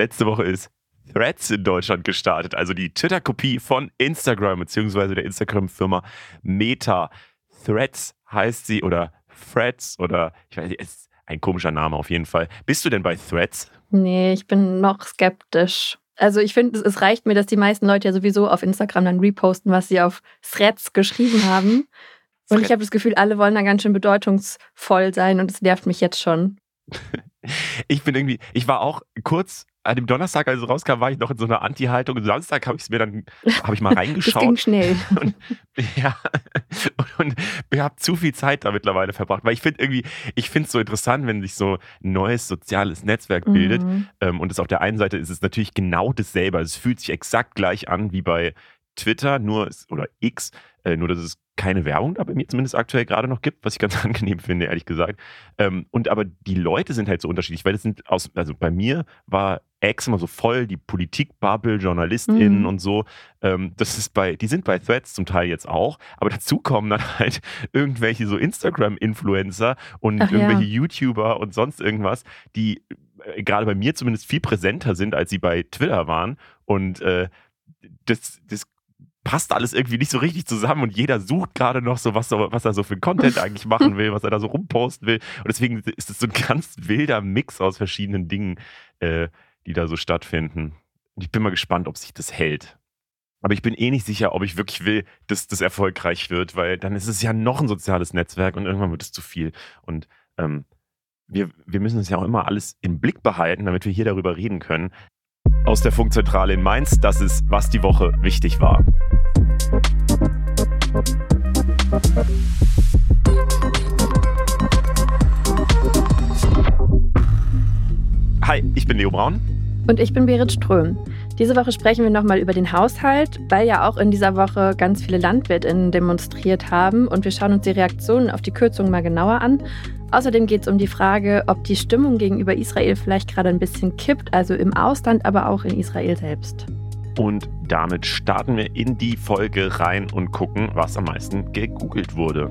Letzte Woche ist Threads in Deutschland gestartet, also die Twitter-Kopie von Instagram beziehungsweise der Instagram-Firma Meta. Threads heißt sie oder Threads oder ich weiß nicht, ist ein komischer Name auf jeden Fall. Bist du denn bei Threads? Nee, ich bin noch skeptisch. Also ich finde, es reicht mir, dass die meisten Leute ja sowieso auf Instagram dann reposten, was sie auf Threads geschrieben haben. Und ich habe das Gefühl, alle wollen da ganz schön bedeutungsvoll sein und es nervt mich jetzt schon. ich bin irgendwie, ich war auch kurz an dem Donnerstag, als es rauskam, war ich noch in so einer Anti-Haltung. Samstag habe ich es mir dann, habe ich mal reingeschaut. das ging schnell. Und, ja, und, und habe zu viel Zeit da mittlerweile verbracht. Weil ich finde irgendwie, ich finde es so interessant, wenn sich so ein neues soziales Netzwerk bildet. Mhm. Ähm, und es auf der einen Seite ist es natürlich genau dasselbe. Also es fühlt sich exakt gleich an wie bei Twitter, nur oder X, äh, nur dass es keine Werbung da bei mir zumindest aktuell gerade noch gibt, was ich ganz angenehm finde, ehrlich gesagt. Ähm, und aber die Leute sind halt so unterschiedlich, weil das sind aus, also bei mir war X immer so voll, die Politikbubble, JournalistInnen mhm. und so. Ähm, das ist bei, die sind bei Threads zum Teil jetzt auch, aber dazu kommen dann halt irgendwelche so Instagram-Influencer und Ach, irgendwelche ja. YouTuber und sonst irgendwas, die äh, gerade bei mir zumindest viel präsenter sind, als sie bei Twitter waren. Und äh, das, das passt alles irgendwie nicht so richtig zusammen und jeder sucht gerade noch so was, was er so für Content eigentlich machen will, was er da so rumposten will. Und deswegen ist es so ein ganz wilder Mix aus verschiedenen Dingen, äh, die da so stattfinden. Und ich bin mal gespannt, ob sich das hält. Aber ich bin eh nicht sicher, ob ich wirklich will, dass das erfolgreich wird, weil dann ist es ja noch ein soziales Netzwerk und irgendwann wird es zu viel. Und ähm, wir, wir müssen es ja auch immer alles im Blick behalten, damit wir hier darüber reden können. Aus der Funkzentrale in Mainz, das ist, was die Woche wichtig war. Hi, ich bin Leo Braun. Und ich bin Berit Ström. Diese Woche sprechen wir nochmal über den Haushalt, weil ja auch in dieser Woche ganz viele LandwirtInnen demonstriert haben und wir schauen uns die Reaktionen auf die Kürzungen mal genauer an. Außerdem geht es um die Frage, ob die Stimmung gegenüber Israel vielleicht gerade ein bisschen kippt, also im Ausland, aber auch in Israel selbst. Und damit starten wir in die Folge rein und gucken, was am meisten gegoogelt wurde.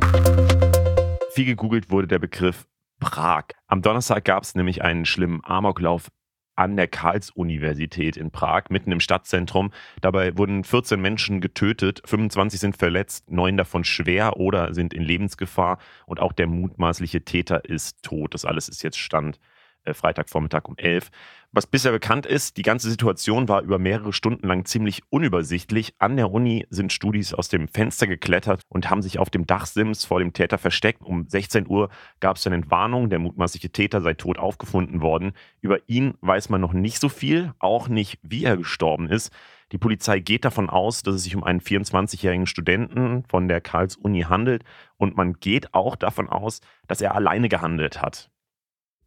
Viel gegoogelt wurde der Begriff Prag. Am Donnerstag gab es nämlich einen schlimmen Amoklauf an der Karls-Universität in Prag, mitten im Stadtzentrum. Dabei wurden 14 Menschen getötet, 25 sind verletzt, neun davon schwer oder sind in Lebensgefahr und auch der mutmaßliche Täter ist tot. Das alles ist jetzt Stand äh, Freitagvormittag um 11. Was bisher bekannt ist, die ganze Situation war über mehrere Stunden lang ziemlich unübersichtlich. An der Uni sind Studis aus dem Fenster geklettert und haben sich auf dem Dachsims vor dem Täter versteckt. Um 16 Uhr gab es eine Entwarnung, der mutmaßliche Täter sei tot aufgefunden worden. Über ihn weiß man noch nicht so viel, auch nicht, wie er gestorben ist. Die Polizei geht davon aus, dass es sich um einen 24-jährigen Studenten von der Karls-Uni handelt und man geht auch davon aus, dass er alleine gehandelt hat.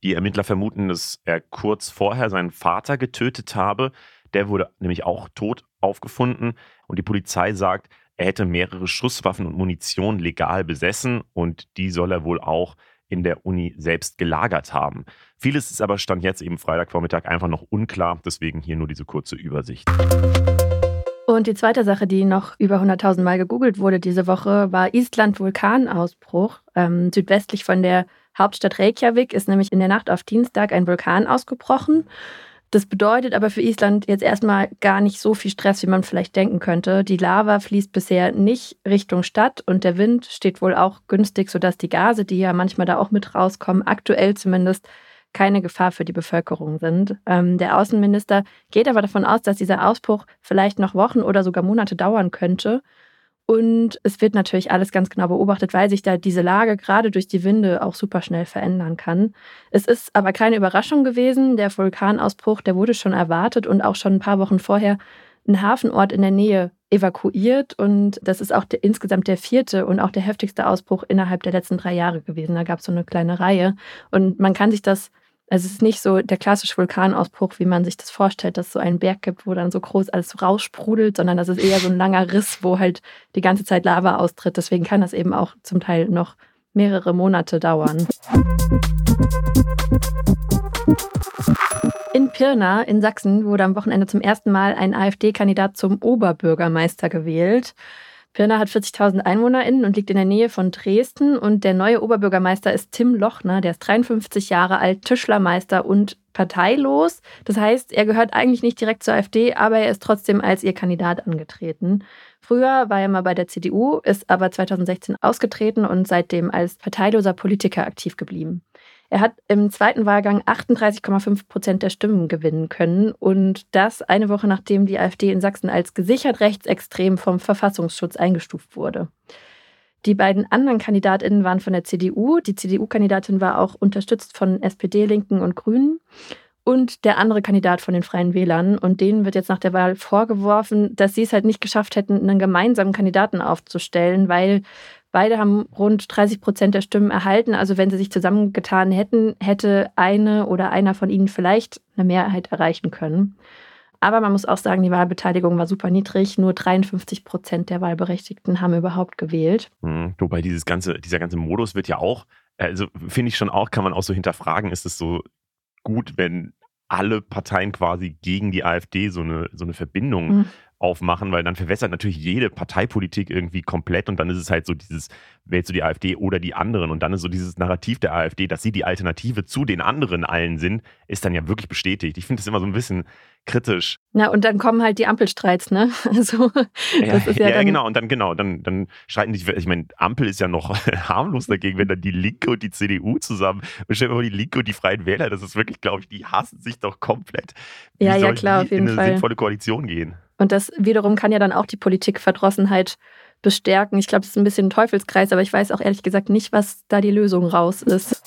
Die Ermittler vermuten, dass er kurz vorher seinen Vater getötet habe. Der wurde nämlich auch tot aufgefunden. Und die Polizei sagt, er hätte mehrere Schusswaffen und Munition legal besessen und die soll er wohl auch in der Uni selbst gelagert haben. Vieles ist aber Stand jetzt eben Freitagvormittag einfach noch unklar, deswegen hier nur diese kurze Übersicht. Und die zweite Sache, die noch über 100.000 Mal gegoogelt wurde diese Woche, war Island Vulkanausbruch, ähm, südwestlich von der Hauptstadt Reykjavik ist nämlich in der Nacht auf Dienstag ein Vulkan ausgebrochen. Das bedeutet aber für Island jetzt erstmal gar nicht so viel Stress, wie man vielleicht denken könnte. Die Lava fließt bisher nicht Richtung Stadt und der Wind steht wohl auch günstig, sodass die Gase, die ja manchmal da auch mit rauskommen, aktuell zumindest keine Gefahr für die Bevölkerung sind. Ähm, der Außenminister geht aber davon aus, dass dieser Ausbruch vielleicht noch Wochen oder sogar Monate dauern könnte. Und es wird natürlich alles ganz genau beobachtet, weil sich da diese Lage gerade durch die Winde auch super schnell verändern kann. Es ist aber keine Überraschung gewesen. Der Vulkanausbruch, der wurde schon erwartet und auch schon ein paar Wochen vorher ein Hafenort in der Nähe evakuiert. Und das ist auch der, insgesamt der vierte und auch der heftigste Ausbruch innerhalb der letzten drei Jahre gewesen. Da gab es so eine kleine Reihe. Und man kann sich das also es ist nicht so der klassische Vulkanausbruch, wie man sich das vorstellt, dass es so einen Berg gibt, wo dann so groß alles so raussprudelt, sondern das ist eher so ein langer Riss, wo halt die ganze Zeit Lava austritt. Deswegen kann das eben auch zum Teil noch mehrere Monate dauern. In Pirna in Sachsen wurde am Wochenende zum ersten Mal ein AfD-Kandidat zum Oberbürgermeister gewählt. Pirna hat 40.000 EinwohnerInnen und liegt in der Nähe von Dresden. Und der neue Oberbürgermeister ist Tim Lochner, der ist 53 Jahre alt, Tischlermeister und parteilos. Das heißt, er gehört eigentlich nicht direkt zur AfD, aber er ist trotzdem als ihr Kandidat angetreten. Früher war er mal bei der CDU, ist aber 2016 ausgetreten und seitdem als parteiloser Politiker aktiv geblieben. Er hat im zweiten Wahlgang 38,5 Prozent der Stimmen gewinnen können und das eine Woche nachdem die AfD in Sachsen als gesichert rechtsextrem vom Verfassungsschutz eingestuft wurde. Die beiden anderen Kandidatinnen waren von der CDU. Die CDU-Kandidatin war auch unterstützt von SPD, Linken und Grünen. Und der andere Kandidat von den Freien Wählern. Und denen wird jetzt nach der Wahl vorgeworfen, dass sie es halt nicht geschafft hätten, einen gemeinsamen Kandidaten aufzustellen, weil Beide haben rund 30 Prozent der Stimmen erhalten. Also wenn sie sich zusammengetan hätten, hätte eine oder einer von ihnen vielleicht eine Mehrheit erreichen können. Aber man muss auch sagen, die Wahlbeteiligung war super niedrig. Nur 53 Prozent der Wahlberechtigten haben überhaupt gewählt. Mhm, wobei dieses ganze, dieser ganze Modus wird ja auch, also finde ich schon auch, kann man auch so hinterfragen, ist es so gut, wenn alle Parteien quasi gegen die AfD so eine, so eine Verbindung mhm aufmachen, weil dann verwässert natürlich jede Parteipolitik irgendwie komplett und dann ist es halt so dieses, wählst du die AfD oder die anderen und dann ist so dieses Narrativ der AfD, dass sie die Alternative zu den anderen allen sind, ist dann ja wirklich bestätigt. Ich finde das immer so ein bisschen kritisch. Ja, und dann kommen halt die Ampelstreits, ne? Also, ja, ja, ja genau, und dann genau, dann, dann streiten sich, ich meine, Ampel ist ja noch harmlos dagegen, wenn dann die Linke und die CDU zusammen, und stell dir mal die Linke und die Freien Wähler, das ist wirklich, glaube ich, die hassen sich doch komplett. Wie ja, ja, klar, auf jeden in eine Fall. sinnvolle Koalition gehen. Und das wiederum kann ja dann auch die Politikverdrossenheit bestärken. Ich glaube, es ist ein bisschen ein Teufelskreis, aber ich weiß auch ehrlich gesagt nicht, was da die Lösung raus ist.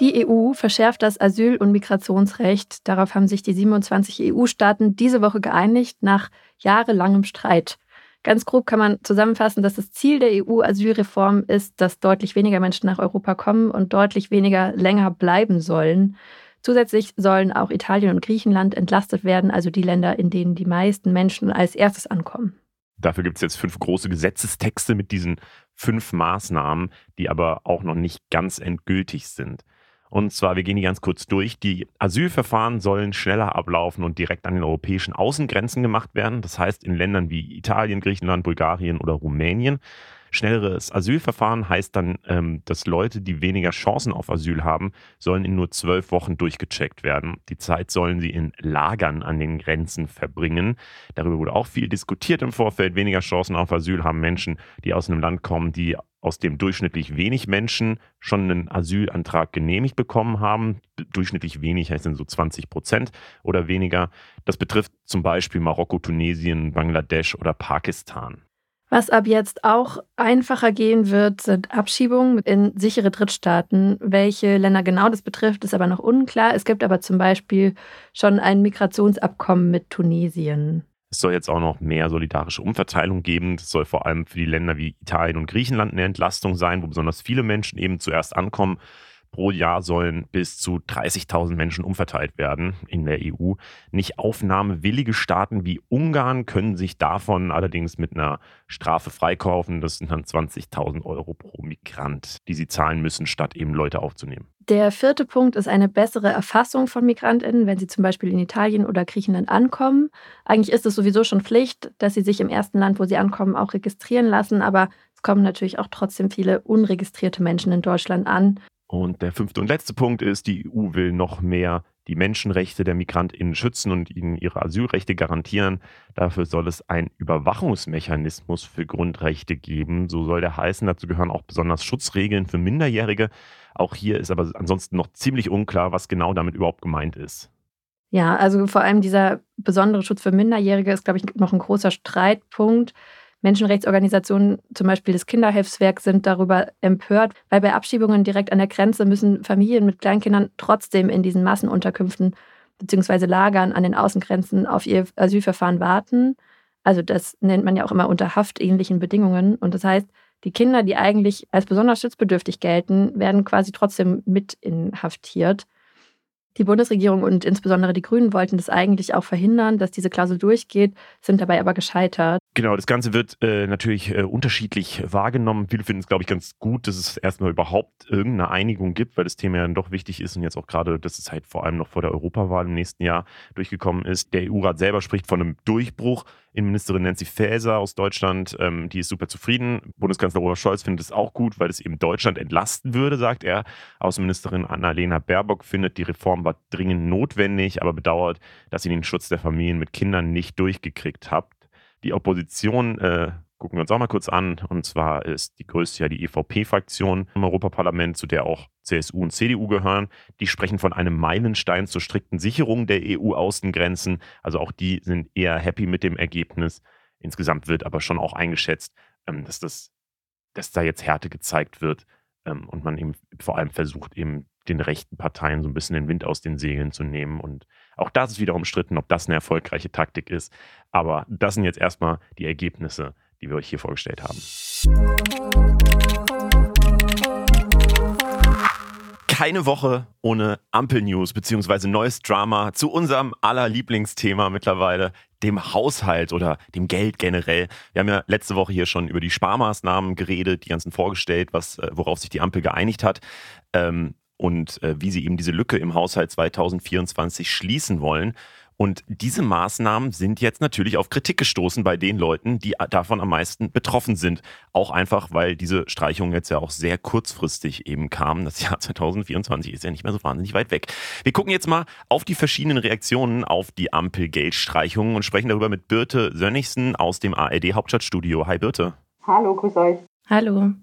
Die EU verschärft das Asyl- und Migrationsrecht. Darauf haben sich die 27 EU-Staaten diese Woche geeinigt, nach jahrelangem Streit. Ganz grob kann man zusammenfassen, dass das Ziel der EU-Asylreform ist, dass deutlich weniger Menschen nach Europa kommen und deutlich weniger länger bleiben sollen. Zusätzlich sollen auch Italien und Griechenland entlastet werden, also die Länder, in denen die meisten Menschen als erstes ankommen. Dafür gibt es jetzt fünf große Gesetzestexte mit diesen fünf Maßnahmen, die aber auch noch nicht ganz endgültig sind. Und zwar, wir gehen die ganz kurz durch. Die Asylverfahren sollen schneller ablaufen und direkt an den europäischen Außengrenzen gemacht werden. Das heißt, in Ländern wie Italien, Griechenland, Bulgarien oder Rumänien Schnelleres Asylverfahren heißt dann, ähm, dass Leute, die weniger Chancen auf Asyl haben, sollen in nur zwölf Wochen durchgecheckt werden. Die Zeit sollen sie in Lagern an den Grenzen verbringen. Darüber wurde auch viel diskutiert im Vorfeld. Weniger Chancen auf Asyl haben Menschen, die aus einem Land kommen, die aus dem durchschnittlich wenig Menschen schon einen Asylantrag genehmigt bekommen haben. Durchschnittlich wenig heißt dann so 20 Prozent oder weniger. Das betrifft zum Beispiel Marokko, Tunesien, Bangladesch oder Pakistan. Was ab jetzt auch einfacher gehen wird, sind Abschiebungen in sichere Drittstaaten. Welche Länder genau das betrifft, ist aber noch unklar. Es gibt aber zum Beispiel schon ein Migrationsabkommen mit Tunesien. Es soll jetzt auch noch mehr solidarische Umverteilung geben. Das soll vor allem für die Länder wie Italien und Griechenland eine Entlastung sein, wo besonders viele Menschen eben zuerst ankommen Pro Jahr sollen bis zu 30.000 Menschen umverteilt werden in der EU. Nicht aufnahmewillige Staaten wie Ungarn können sich davon allerdings mit einer Strafe freikaufen. Das sind dann 20.000 Euro pro Migrant, die sie zahlen müssen, statt eben Leute aufzunehmen. Der vierte Punkt ist eine bessere Erfassung von Migrantinnen, wenn sie zum Beispiel in Italien oder Griechenland ankommen. Eigentlich ist es sowieso schon Pflicht, dass sie sich im ersten Land, wo sie ankommen, auch registrieren lassen. Aber es kommen natürlich auch trotzdem viele unregistrierte Menschen in Deutschland an. Und der fünfte und letzte Punkt ist, die EU will noch mehr die Menschenrechte der MigrantInnen schützen und ihnen ihre Asylrechte garantieren. Dafür soll es einen Überwachungsmechanismus für Grundrechte geben. So soll der heißen. Dazu gehören auch besonders Schutzregeln für Minderjährige. Auch hier ist aber ansonsten noch ziemlich unklar, was genau damit überhaupt gemeint ist. Ja, also vor allem dieser besondere Schutz für Minderjährige ist, glaube ich, noch ein großer Streitpunkt. Menschenrechtsorganisationen, zum Beispiel das Kinderhilfswerk, sind darüber empört, weil bei Abschiebungen direkt an der Grenze müssen Familien mit Kleinkindern trotzdem in diesen Massenunterkünften bzw. Lagern an den Außengrenzen auf ihr Asylverfahren warten. Also das nennt man ja auch immer unter haftähnlichen Bedingungen. Und das heißt, die Kinder, die eigentlich als besonders schutzbedürftig gelten, werden quasi trotzdem mit inhaftiert. Die Bundesregierung und insbesondere die Grünen wollten das eigentlich auch verhindern, dass diese Klausel durchgeht, sind dabei aber gescheitert. Genau, das Ganze wird äh, natürlich äh, unterschiedlich wahrgenommen. Viele finden es, glaube ich, ganz gut, dass es erstmal überhaupt irgendeine Einigung gibt, weil das Thema ja doch wichtig ist und jetzt auch gerade, dass es halt vor allem noch vor der Europawahl im nächsten Jahr durchgekommen ist. Der EU-Rat selber spricht von einem Durchbruch. Innenministerin Nancy Faeser aus Deutschland, ähm, die ist super zufrieden. Bundeskanzler Olaf Scholz findet es auch gut, weil es eben Deutschland entlasten würde, sagt er. Außenministerin Annalena Baerbock findet, die Reform war dringend notwendig, aber bedauert, dass sie den Schutz der Familien mit Kindern nicht durchgekriegt hat. Die Opposition äh, gucken wir uns auch mal kurz an. Und zwar ist die größte ja die EVP-Fraktion im Europaparlament, zu der auch CSU und CDU gehören. Die sprechen von einem Meilenstein zur strikten Sicherung der EU-Außengrenzen. Also auch die sind eher happy mit dem Ergebnis. Insgesamt wird aber schon auch eingeschätzt, ähm, dass, das, dass da jetzt Härte gezeigt wird ähm, und man eben vor allem versucht, eben den rechten Parteien so ein bisschen den Wind aus den Segeln zu nehmen. Und auch das ist wieder umstritten, ob das eine erfolgreiche Taktik ist. Aber das sind jetzt erstmal die Ergebnisse, die wir euch hier vorgestellt haben. Keine Woche ohne Ampel-News bzw. neues Drama zu unserem aller Lieblingsthema mittlerweile, dem Haushalt oder dem Geld generell. Wir haben ja letzte Woche hier schon über die Sparmaßnahmen geredet, die ganzen vorgestellt, was, äh, worauf sich die Ampel geeinigt hat. Ähm, und äh, wie sie eben diese Lücke im Haushalt 2024 schließen wollen. Und diese Maßnahmen sind jetzt natürlich auf Kritik gestoßen bei den Leuten, die davon am meisten betroffen sind. Auch einfach, weil diese Streichungen jetzt ja auch sehr kurzfristig eben kamen. Das Jahr 2024 ist ja nicht mehr so wahnsinnig weit weg. Wir gucken jetzt mal auf die verschiedenen Reaktionen auf die Ampelgeldstreichungen und sprechen darüber mit Birte Sönnigsen aus dem ARD Hauptstadtstudio. Hi Birte. Hallo, grüß euch. Hallo.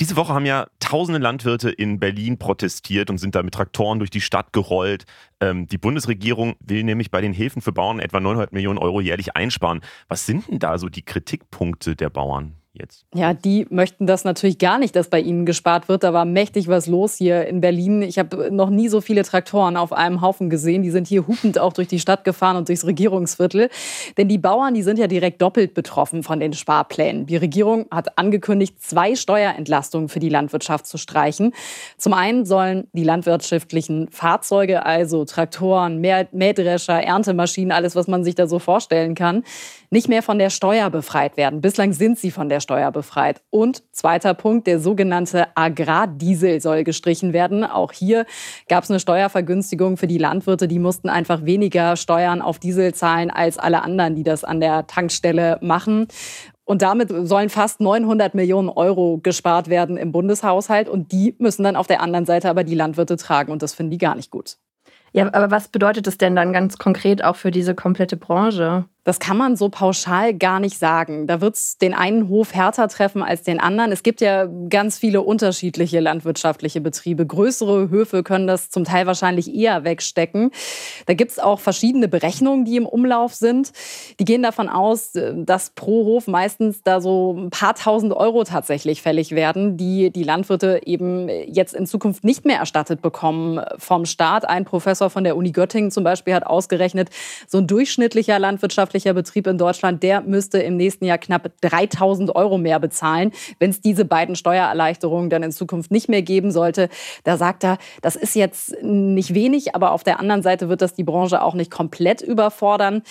Diese Woche haben ja tausende Landwirte in Berlin protestiert und sind da mit Traktoren durch die Stadt gerollt. Ähm, die Bundesregierung will nämlich bei den Hilfen für Bauern etwa 900 Millionen Euro jährlich einsparen. Was sind denn da so die Kritikpunkte der Bauern? Jetzt? Ja, die möchten das natürlich gar nicht, dass bei ihnen gespart wird. Da war mächtig was los hier in Berlin. Ich habe noch nie so viele Traktoren auf einem Haufen gesehen. Die sind hier hupend auch durch die Stadt gefahren und durchs Regierungsviertel. Denn die Bauern, die sind ja direkt doppelt betroffen von den Sparplänen. Die Regierung hat angekündigt, zwei Steuerentlastungen für die Landwirtschaft zu streichen. Zum einen sollen die landwirtschaftlichen Fahrzeuge, also Traktoren, Mähdrescher, Erntemaschinen, alles, was man sich da so vorstellen kann, nicht mehr von der Steuer befreit werden. Bislang sind sie von der Steuer befreit. Und zweiter Punkt, der sogenannte Agrardiesel soll gestrichen werden. Auch hier gab es eine Steuervergünstigung für die Landwirte. Die mussten einfach weniger Steuern auf Diesel zahlen als alle anderen, die das an der Tankstelle machen. Und damit sollen fast 900 Millionen Euro gespart werden im Bundeshaushalt. Und die müssen dann auf der anderen Seite aber die Landwirte tragen. Und das finden die gar nicht gut. Ja, aber was bedeutet das denn dann ganz konkret auch für diese komplette Branche? Das kann man so pauschal gar nicht sagen. Da wird es den einen Hof härter treffen als den anderen. Es gibt ja ganz viele unterschiedliche landwirtschaftliche Betriebe. Größere Höfe können das zum Teil wahrscheinlich eher wegstecken. Da gibt es auch verschiedene Berechnungen, die im Umlauf sind. Die gehen davon aus, dass pro Hof meistens da so ein paar tausend Euro tatsächlich fällig werden, die die Landwirte eben jetzt in Zukunft nicht mehr erstattet bekommen vom Staat. Ein Professor von der Uni Göttingen zum Beispiel hat ausgerechnet, so ein durchschnittlicher Landwirtschaft landwirtschaftlicher Betrieb in Deutschland, der müsste im nächsten Jahr knapp 3000 Euro mehr bezahlen, wenn es diese beiden Steuererleichterungen dann in Zukunft nicht mehr geben sollte. Da sagt er, das ist jetzt nicht wenig, aber auf der anderen Seite wird das die Branche auch nicht komplett überfordern.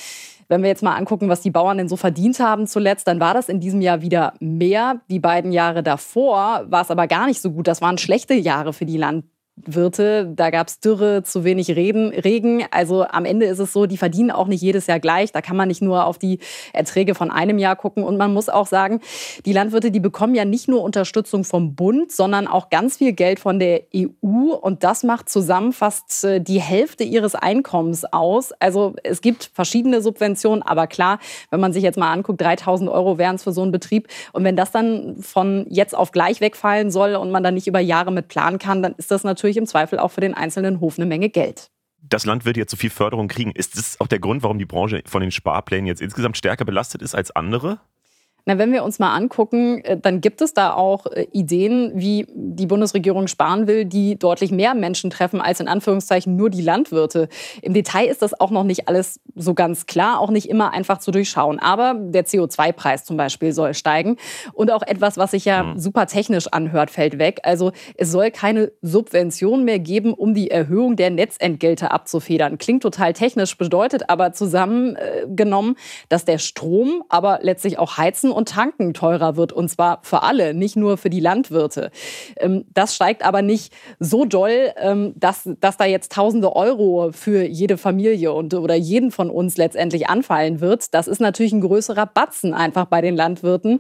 Wenn wir jetzt mal angucken, was die Bauern denn so verdient haben zuletzt, dann war das in diesem Jahr wieder mehr. Die beiden Jahre davor war es aber gar nicht so gut. Das waren schlechte Jahre für die Landwirte. Wirte. Da gab es Dürre, zu wenig Reden, Regen. Also am Ende ist es so, die verdienen auch nicht jedes Jahr gleich. Da kann man nicht nur auf die Erträge von einem Jahr gucken. Und man muss auch sagen, die Landwirte, die bekommen ja nicht nur Unterstützung vom Bund, sondern auch ganz viel Geld von der EU. Und das macht zusammen fast äh, die Hälfte ihres Einkommens aus. Also es gibt verschiedene Subventionen. Aber klar, wenn man sich jetzt mal anguckt, 3000 Euro wären es für so einen Betrieb. Und wenn das dann von jetzt auf gleich wegfallen soll und man dann nicht über Jahre mit planen kann, dann ist das natürlich natürlich im Zweifel auch für den einzelnen Hof eine Menge Geld. Das Land wird jetzt so viel Förderung kriegen. Ist das auch der Grund, warum die Branche von den Sparplänen jetzt insgesamt stärker belastet ist als andere? Na, wenn wir uns mal angucken, äh, dann gibt es da auch äh, Ideen, wie die Bundesregierung sparen will, die deutlich mehr Menschen treffen als in Anführungszeichen nur die Landwirte. Im Detail ist das auch noch nicht alles so ganz klar, auch nicht immer einfach zu durchschauen. Aber der CO2-Preis zum Beispiel soll steigen. Und auch etwas, was sich ja mhm. super technisch anhört, fällt weg. Also es soll keine Subvention mehr geben, um die Erhöhung der Netzentgelte abzufedern. Klingt total technisch, bedeutet aber zusammengenommen, dass der Strom, aber letztlich auch Heizen und Tanken teurer wird. Und zwar für alle, nicht nur für die Landwirte. Ähm, das steigt aber nicht so doll, ähm, dass, dass da jetzt tausende Euro für jede Familie und, oder jeden von uns letztendlich anfallen wird. Das ist natürlich ein größerer Batzen einfach bei den Landwirten.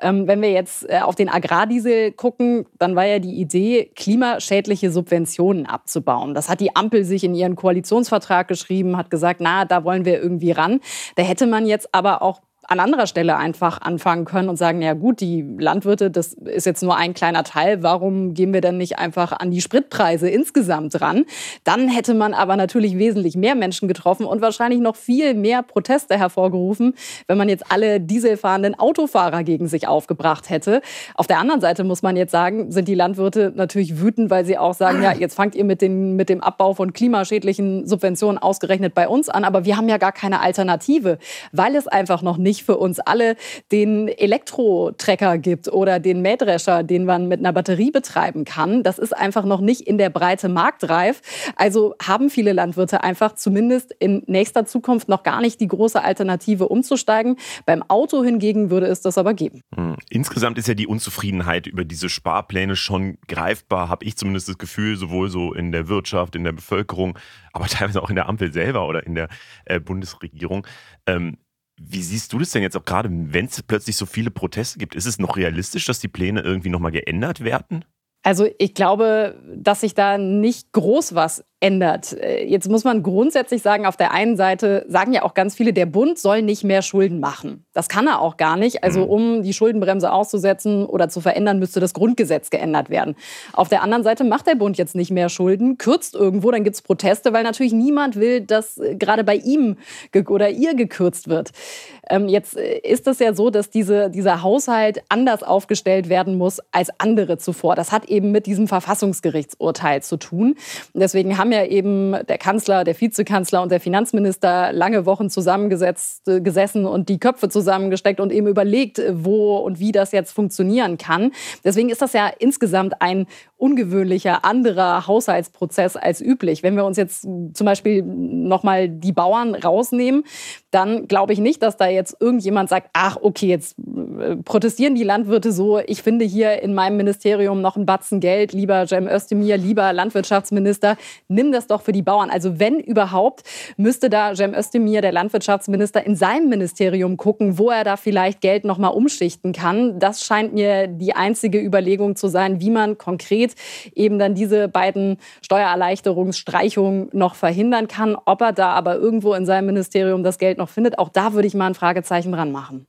Ähm, wenn wir jetzt äh, auf den Agrardiesel gucken, dann war ja die Idee, klimaschädliche Subventionen abzubauen. Das hat die Ampel sich in ihren Koalitionsvertrag geschrieben, hat gesagt, na, da wollen wir irgendwie ran. Da hätte man jetzt aber auch an anderer Stelle einfach anfangen können und sagen, ja gut, die Landwirte, das ist jetzt nur ein kleiner Teil, warum gehen wir denn nicht einfach an die Spritpreise insgesamt ran? Dann hätte man aber natürlich wesentlich mehr Menschen getroffen und wahrscheinlich noch viel mehr Proteste hervorgerufen, wenn man jetzt alle dieselfahrenden Autofahrer gegen sich aufgebracht hätte. Auf der anderen Seite muss man jetzt sagen, sind die Landwirte natürlich wütend, weil sie auch sagen, ja, jetzt fangt ihr mit, den, mit dem Abbau von klimaschädlichen Subventionen ausgerechnet bei uns an, aber wir haben ja gar keine Alternative, weil es einfach noch nicht nicht für uns alle den Elektrotrecker gibt oder den Mähdrescher, den man mit einer Batterie betreiben kann. Das ist einfach noch nicht in der Breite marktreif. Also haben viele Landwirte einfach zumindest in nächster Zukunft noch gar nicht die große Alternative umzusteigen. Beim Auto hingegen würde es das aber geben. Hm. Insgesamt ist ja die Unzufriedenheit über diese Sparpläne schon greifbar, habe ich zumindest das Gefühl, sowohl so in der Wirtschaft, in der Bevölkerung, aber teilweise auch in der Ampel selber oder in der äh, Bundesregierung. Ähm, wie siehst du das denn jetzt auch gerade, wenn es plötzlich so viele Proteste gibt? Ist es noch realistisch, dass die Pläne irgendwie nochmal geändert werden? Also ich glaube, dass sich da nicht groß was ändert. Äh, jetzt muss man grundsätzlich sagen, auf der einen Seite sagen ja auch ganz viele, der Bund soll nicht mehr Schulden machen. Das kann er auch gar nicht. Also mhm. um die Schuldenbremse auszusetzen oder zu verändern, müsste das Grundgesetz geändert werden. Auf der anderen Seite macht der Bund jetzt nicht mehr Schulden, kürzt irgendwo, dann gibt es Proteste, weil natürlich niemand will, dass äh, gerade bei ihm oder ihr gekürzt wird. Ähm, jetzt äh, ist es ja so, dass diese, dieser Haushalt anders aufgestellt werden muss als andere zuvor. Das hat eben mit diesem Verfassungsgerichtsurteil zu tun. deswegen haben ja eben der Kanzler, der Vizekanzler und der Finanzminister lange Wochen zusammengesetzt, äh, gesessen und die Köpfe zusammengesteckt und eben überlegt, wo und wie das jetzt funktionieren kann. Deswegen ist das ja insgesamt ein ungewöhnlicher, anderer Haushaltsprozess als üblich. Wenn wir uns jetzt zum Beispiel nochmal die Bauern rausnehmen, dann glaube ich nicht, dass da jetzt irgendjemand sagt, ach, okay, jetzt äh, protestieren die Landwirte so, ich finde hier in meinem Ministerium noch einen Batzen Geld, lieber Cem Özdemir, lieber Landwirtschaftsminister, nimm das doch für die Bauern. Also wenn überhaupt, müsste da Cem Özdemir, der Landwirtschaftsminister, in seinem Ministerium gucken, wo er da vielleicht Geld nochmal umschichten kann. Das scheint mir die einzige Überlegung zu sein, wie man konkret eben dann diese beiden Steuererleichterungsstreichungen noch verhindern kann. Ob er da aber irgendwo in seinem Ministerium das Geld noch findet, auch da würde ich mal ein Fragezeichen dran machen.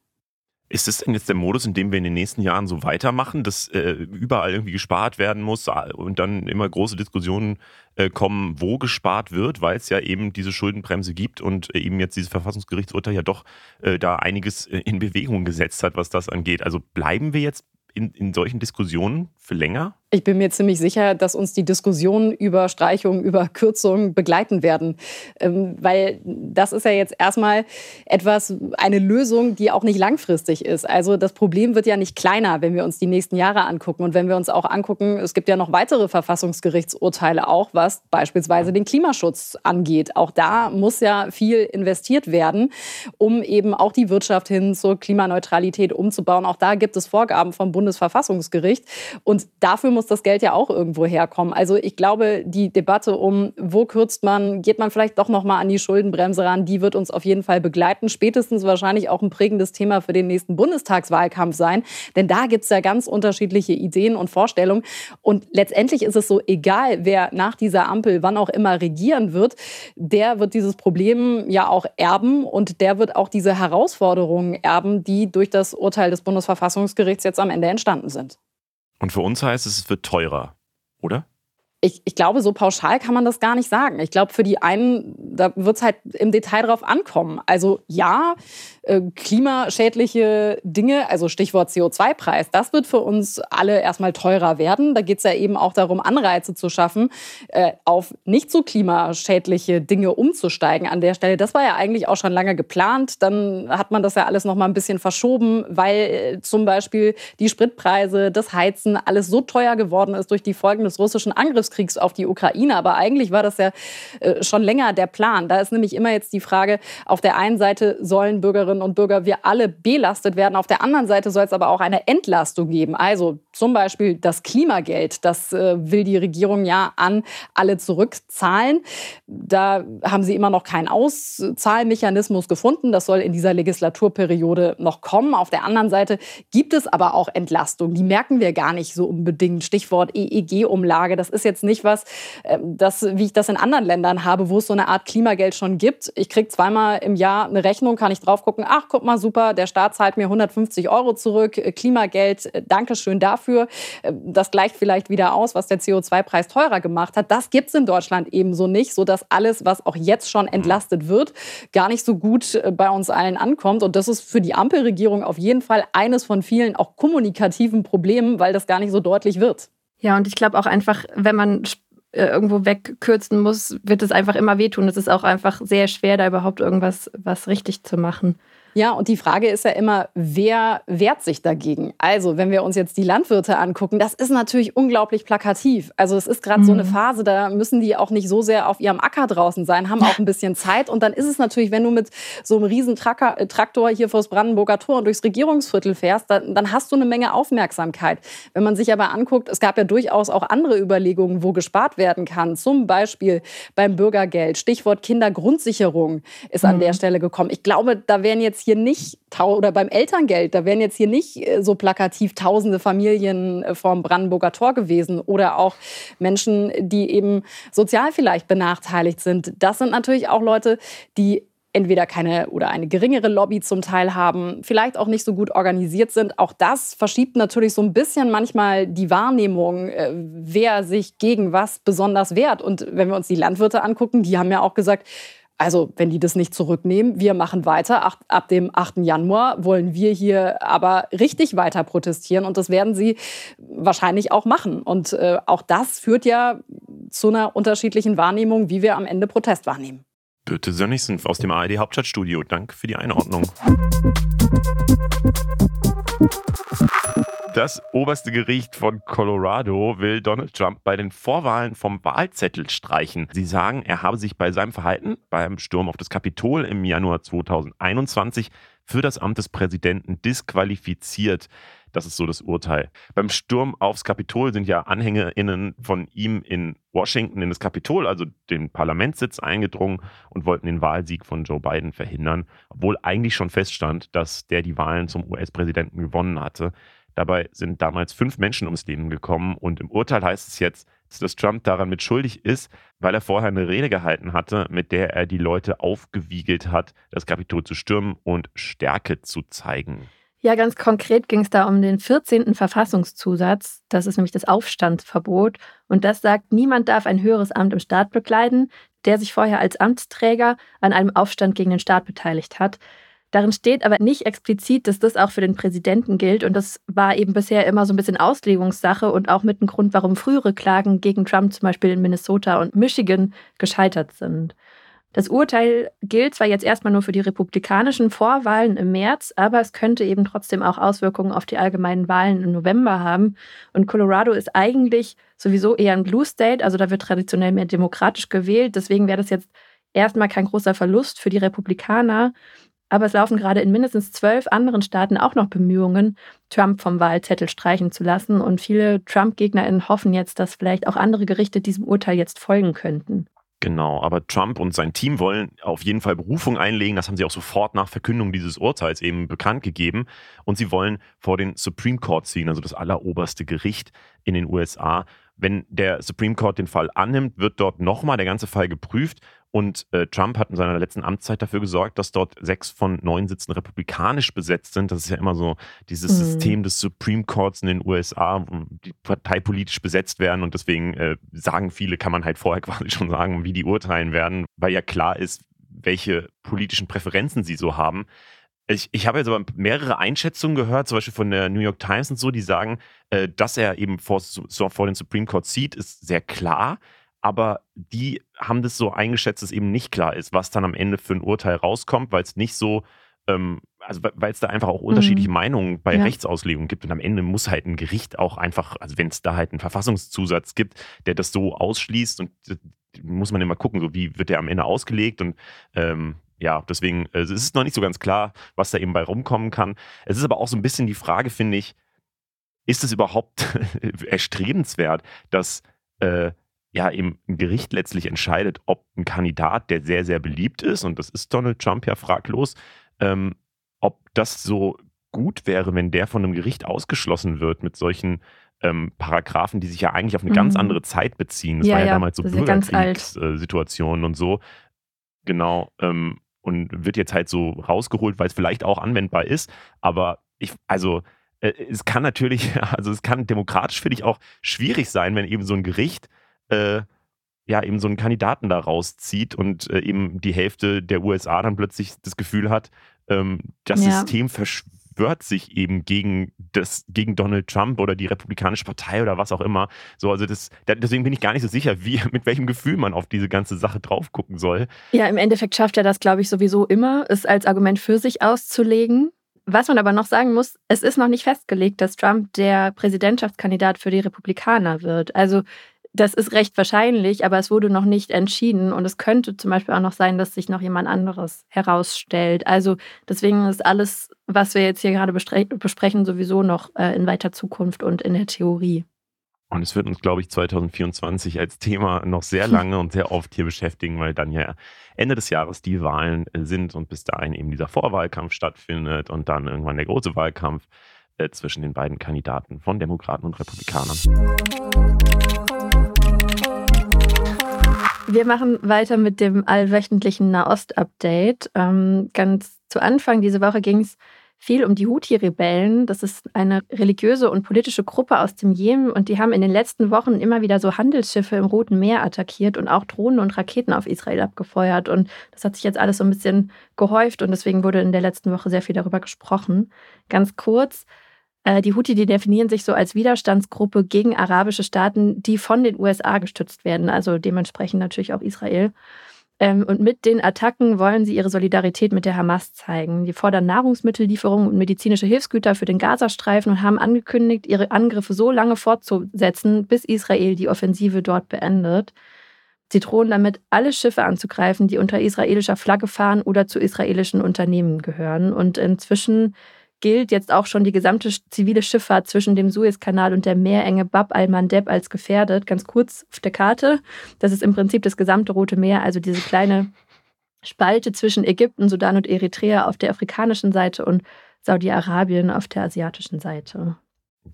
Ist das denn jetzt der Modus, in dem wir in den nächsten Jahren so weitermachen, dass äh, überall irgendwie gespart werden muss und dann immer große Diskussionen äh, kommen, wo gespart wird, weil es ja eben diese Schuldenbremse gibt und äh, eben jetzt dieses Verfassungsgerichtsurteil ja doch äh, da einiges äh, in Bewegung gesetzt hat, was das angeht. Also bleiben wir jetzt in, in solchen Diskussionen für länger? Ich bin mir ziemlich sicher, dass uns die Diskussionen über Streichungen, über Kürzungen begleiten werden. Ähm, weil das ist ja jetzt erstmal etwas, eine Lösung, die auch nicht langfristig ist. Also das Problem wird ja nicht kleiner, wenn wir uns die nächsten Jahre angucken. Und wenn wir uns auch angucken, es gibt ja noch weitere Verfassungsgerichtsurteile auch, was beispielsweise den Klimaschutz angeht. Auch da muss ja viel investiert werden, um eben auch die Wirtschaft hin zur Klimaneutralität umzubauen. Auch da gibt es Vorgaben vom Bundesverfassungsgericht. Und dafür muss muss das Geld ja auch irgendwo herkommen. Also ich glaube, die Debatte um, wo kürzt man, geht man vielleicht doch noch mal an die Schuldenbremse ran, die wird uns auf jeden Fall begleiten. Spätestens wahrscheinlich auch ein prägendes Thema für den nächsten Bundestagswahlkampf sein. Denn da gibt es ja ganz unterschiedliche Ideen und Vorstellungen. Und letztendlich ist es so, egal wer nach dieser Ampel wann auch immer regieren wird, der wird dieses Problem ja auch erben und der wird auch diese Herausforderungen erben, die durch das Urteil des Bundesverfassungsgerichts jetzt am Ende entstanden sind. Und für uns heißt es, es wird teurer, oder? Ich, ich glaube, so pauschal kann man das gar nicht sagen. Ich glaube, für die einen, da wird es halt im Detail drauf ankommen. Also ja, äh, klimaschädliche Dinge, also Stichwort CO2-Preis, das wird für uns alle erstmal teurer werden. Da geht es ja eben auch darum, Anreize zu schaffen, äh, auf nicht so klimaschädliche Dinge umzusteigen an der Stelle. Das war ja eigentlich auch schon lange geplant. Dann hat man das ja alles noch mal ein bisschen verschoben, weil äh, zum Beispiel die Spritpreise, das Heizen, alles so teuer geworden ist durch die Folgen des russischen Angriffs Angriffskriegs auf die Ukraine. Aber eigentlich war das ja äh, schon länger der Plan. Da ist nämlich immer jetzt die Frage, auf der einen Seite sollen Bürgerinnen und Bürger wir alle belastet werden, auf der anderen Seite soll es aber auch eine Entlastung geben. Also zum Beispiel das Klimageld, das äh, will die Regierung ja an alle zurückzahlen. Da haben sie immer noch keinen Auszahlmechanismus gefunden. Das soll in dieser Legislaturperiode noch kommen. Auf der anderen Seite gibt es aber auch Entlastung. Die merken wir gar nicht so unbedingt. Stichwort EEG-Umlage. Das ist jetzt nicht was, ähm, das, wie ich das in anderen Ländern habe, wo es so eine Art Klimageld schon gibt. Ich kriege zweimal im Jahr eine Rechnung, kann ich drauf gucken, ach, guck mal, super, der Staat zahlt mir 150 Euro zurück, äh, Klimageld, äh, Dankeschön dafür. Ähm, das gleicht vielleicht wieder aus, was der CO2-Preis teurer gemacht hat. Das gibt es in Deutschland ebenso nicht, sodass alles, was auch jetzt schon entlastet wird, gar nicht so gut äh, bei uns allen ankommt. Und das ist für die Ampelregierung auf jeden Fall eines von vielen auch kommunikativen Problemen, weil das gar nicht so deutlich wird. Ja, und ich glaube auch einfach, wenn man äh, irgendwo wegkürzen muss, wird es einfach immer wehtun. Es ist auch einfach sehr schwer, da überhaupt irgendwas was richtig zu machen. Ja, und die Frage ist ja immer, wer wehrt sich dagegen? Also, wenn wir uns jetzt die Landwirte angucken, das ist natürlich unglaublich plakativ. Also, es ist gerade mhm. so eine mhm. Phase, da müssen die auch nicht so sehr auf ihrem Acker draußen sein, haben auch ein bisschen Zeit. Und dann ist es natürlich, wenn du mit so einem riesen äh, Traktor hier vors Brandenburger Tor und durchs Regierungsviertel fährst, dann, dann hast du eine Menge Aufmerksamkeit. Wenn man sich aber anguckt, es gab ja durchaus auch andere Überlegungen, wo gespart werden kann. Zum Beispiel beim Bürgergeld. Stichwort Kindergrundsicherung ist an mhm. der Stelle gekommen. Ich glaube, da wären jetzt hier nicht, oder beim Elterngeld, da wären jetzt hier nicht äh, so plakativ tausende Familien äh, vorm Brandenburger Tor gewesen oder auch Menschen, die eben sozial vielleicht benachteiligt sind. Das sind natürlich auch Leute, die entweder keine oder eine geringere Lobby zum Teil haben, vielleicht auch nicht so gut organisiert sind. Auch das verschiebt natürlich so ein bisschen manchmal die Wahrnehmung, äh, wer sich gegen was besonders wehrt. Und wenn wir uns die Landwirte angucken, die haben ja auch gesagt, also, wenn die das nicht zurücknehmen, wir machen weiter. Ab dem 8. Januar wollen wir hier aber richtig weiter protestieren und das werden sie wahrscheinlich auch machen. Und äh, auch das führt ja zu einer unterschiedlichen Wahrnehmung, wie wir am Ende Protest wahrnehmen. Birte Sönnigsen aus dem ARD Hauptstadtstudio. Danke für die Einordnung. Das oberste Gericht von Colorado will Donald Trump bei den Vorwahlen vom Wahlzettel streichen. Sie sagen, er habe sich bei seinem Verhalten beim Sturm auf das Kapitol im Januar 2021 für das Amt des Präsidenten disqualifiziert. Das ist so das Urteil. Beim Sturm aufs Kapitol sind ja AnhängerInnen von ihm in Washington in das Kapitol, also den Parlamentssitz, eingedrungen und wollten den Wahlsieg von Joe Biden verhindern, obwohl eigentlich schon feststand, dass der die Wahlen zum US-Präsidenten gewonnen hatte. Dabei sind damals fünf Menschen ums Leben gekommen und im Urteil heißt es jetzt, dass Trump daran mit schuldig ist, weil er vorher eine Rede gehalten hatte, mit der er die Leute aufgewiegelt hat, das Kapitol zu stürmen und Stärke zu zeigen. Ja, ganz konkret ging es da um den 14. Verfassungszusatz. Das ist nämlich das Aufstandsverbot. Und das sagt, niemand darf ein höheres Amt im Staat bekleiden, der sich vorher als Amtsträger an einem Aufstand gegen den Staat beteiligt hat. Darin steht aber nicht explizit, dass das auch für den Präsidenten gilt. Und das war eben bisher immer so ein bisschen Auslegungssache und auch mit ein Grund, warum frühere Klagen gegen Trump zum Beispiel in Minnesota und Michigan gescheitert sind. Das Urteil gilt zwar jetzt erstmal nur für die republikanischen Vorwahlen im März, aber es könnte eben trotzdem auch Auswirkungen auf die allgemeinen Wahlen im November haben. Und Colorado ist eigentlich sowieso eher ein Blue State, also da wird traditionell mehr demokratisch gewählt. Deswegen wäre das jetzt erstmal kein großer Verlust für die Republikaner. Aber es laufen gerade in mindestens zwölf anderen Staaten auch noch Bemühungen, Trump vom Wahlzettel streichen zu lassen. Und viele Trump-GegnerInnen hoffen jetzt, dass vielleicht auch andere Gerichte diesem Urteil jetzt folgen könnten. Genau, aber Trump und sein Team wollen auf jeden Fall Berufung einlegen. Das haben sie auch sofort nach Verkündung dieses Urteils eben bekannt gegeben. Und sie wollen vor den Supreme Court ziehen, also das alleroberste Gericht in den USA wenn der Supreme Court den Fall annimmt, wird dort nochmal der ganze Fall geprüft und äh, Trump hat in seiner letzten Amtszeit dafür gesorgt, dass dort sechs von neun Sitzen republikanisch besetzt sind. Das ist ja immer so dieses mhm. System des Supreme Courts in den USA, wo die parteipolitisch besetzt werden. Und deswegen äh, sagen viele, kann man halt vorher quasi schon sagen, wie die urteilen werden, weil ja klar ist, welche politischen Präferenzen sie so haben. Ich, ich habe jetzt aber mehrere Einschätzungen gehört, zum Beispiel von der New York Times und so, die sagen, äh, dass er eben vor, vor den Supreme Court zieht, ist sehr klar aber die haben das so eingeschätzt, dass eben nicht klar ist, was dann am Ende für ein Urteil rauskommt, weil es nicht so, ähm, also weil es da einfach auch unterschiedliche mhm. Meinungen bei ja. Rechtsauslegung gibt und am Ende muss halt ein Gericht auch einfach, also wenn es da halt einen Verfassungszusatz gibt, der das so ausschließt und muss man immer gucken, so wie wird der am Ende ausgelegt und ähm, ja, deswegen äh, es ist es noch nicht so ganz klar, was da eben bei rumkommen kann. Es ist aber auch so ein bisschen die Frage, finde ich, ist es überhaupt erstrebenswert, dass äh, ja eben ein Gericht letztlich entscheidet, ob ein Kandidat, der sehr, sehr beliebt ist, und das ist Donald Trump ja fraglos, ähm, ob das so gut wäre, wenn der von einem Gericht ausgeschlossen wird mit solchen ähm, Paragraphen, die sich ja eigentlich auf eine mhm. ganz andere Zeit beziehen. Das ja, war ja, ja damals so Bürgerkriegssituationen und so. Genau. Ähm, und wird jetzt halt so rausgeholt, weil es vielleicht auch anwendbar ist. Aber ich, also äh, es kann natürlich, also es kann demokratisch, finde ich, auch schwierig sein, wenn eben so ein Gericht äh, ja eben so einen Kandidaten da rauszieht und äh, eben die Hälfte der USA dann plötzlich das Gefühl hat, ähm, das ja. System verschwört sich eben gegen das, gegen Donald Trump oder die Republikanische Partei oder was auch immer. So, also das, deswegen bin ich gar nicht so sicher, wie, mit welchem Gefühl man auf diese ganze Sache drauf gucken soll. Ja, im Endeffekt schafft er das, glaube ich, sowieso immer, es als Argument für sich auszulegen. Was man aber noch sagen muss, es ist noch nicht festgelegt, dass Trump der Präsidentschaftskandidat für die Republikaner wird. Also das ist recht wahrscheinlich, aber es wurde noch nicht entschieden. Und es könnte zum Beispiel auch noch sein, dass sich noch jemand anderes herausstellt. Also deswegen ist alles, was wir jetzt hier gerade besprechen, sowieso noch äh, in weiter Zukunft und in der Theorie. Und es wird uns, glaube ich, 2024 als Thema noch sehr lange und sehr oft hier beschäftigen, weil dann ja Ende des Jahres die Wahlen äh, sind und bis dahin eben dieser Vorwahlkampf stattfindet und dann irgendwann der große Wahlkampf äh, zwischen den beiden Kandidaten von Demokraten und Republikanern. Wir machen weiter mit dem allwöchentlichen Nahost-Update. Ähm, ganz zu Anfang diese Woche ging es viel um die Houthi-Rebellen. Das ist eine religiöse und politische Gruppe aus dem Jemen und die haben in den letzten Wochen immer wieder so Handelsschiffe im Roten Meer attackiert und auch Drohnen und Raketen auf Israel abgefeuert. Und das hat sich jetzt alles so ein bisschen gehäuft und deswegen wurde in der letzten Woche sehr viel darüber gesprochen. Ganz kurz. Äh, die Houthi, die definieren sich so als Widerstandsgruppe gegen arabische Staaten, die von den USA gestützt werden, also dementsprechend natürlich auch Israel. Ähm, und mit den Attacken wollen sie ihre Solidarität mit der Hamas zeigen. Die fordern Nahrungsmittellieferungen und medizinische Hilfsgüter für den Gazastreifen und haben angekündigt, ihre Angriffe so lange fortzusetzen, bis Israel die Offensive dort beendet. Sie drohen damit, alle Schiffe anzugreifen, die unter israelischer Flagge fahren oder zu israelischen Unternehmen gehören. Und inzwischen gilt jetzt auch schon die gesamte zivile Schifffahrt zwischen dem Suezkanal und der Meerenge Bab al-Mandeb als gefährdet. Ganz kurz auf der Karte. Das ist im Prinzip das gesamte Rote Meer, also diese kleine Spalte zwischen Ägypten, Sudan und Eritrea auf der afrikanischen Seite und Saudi-Arabien auf der asiatischen Seite.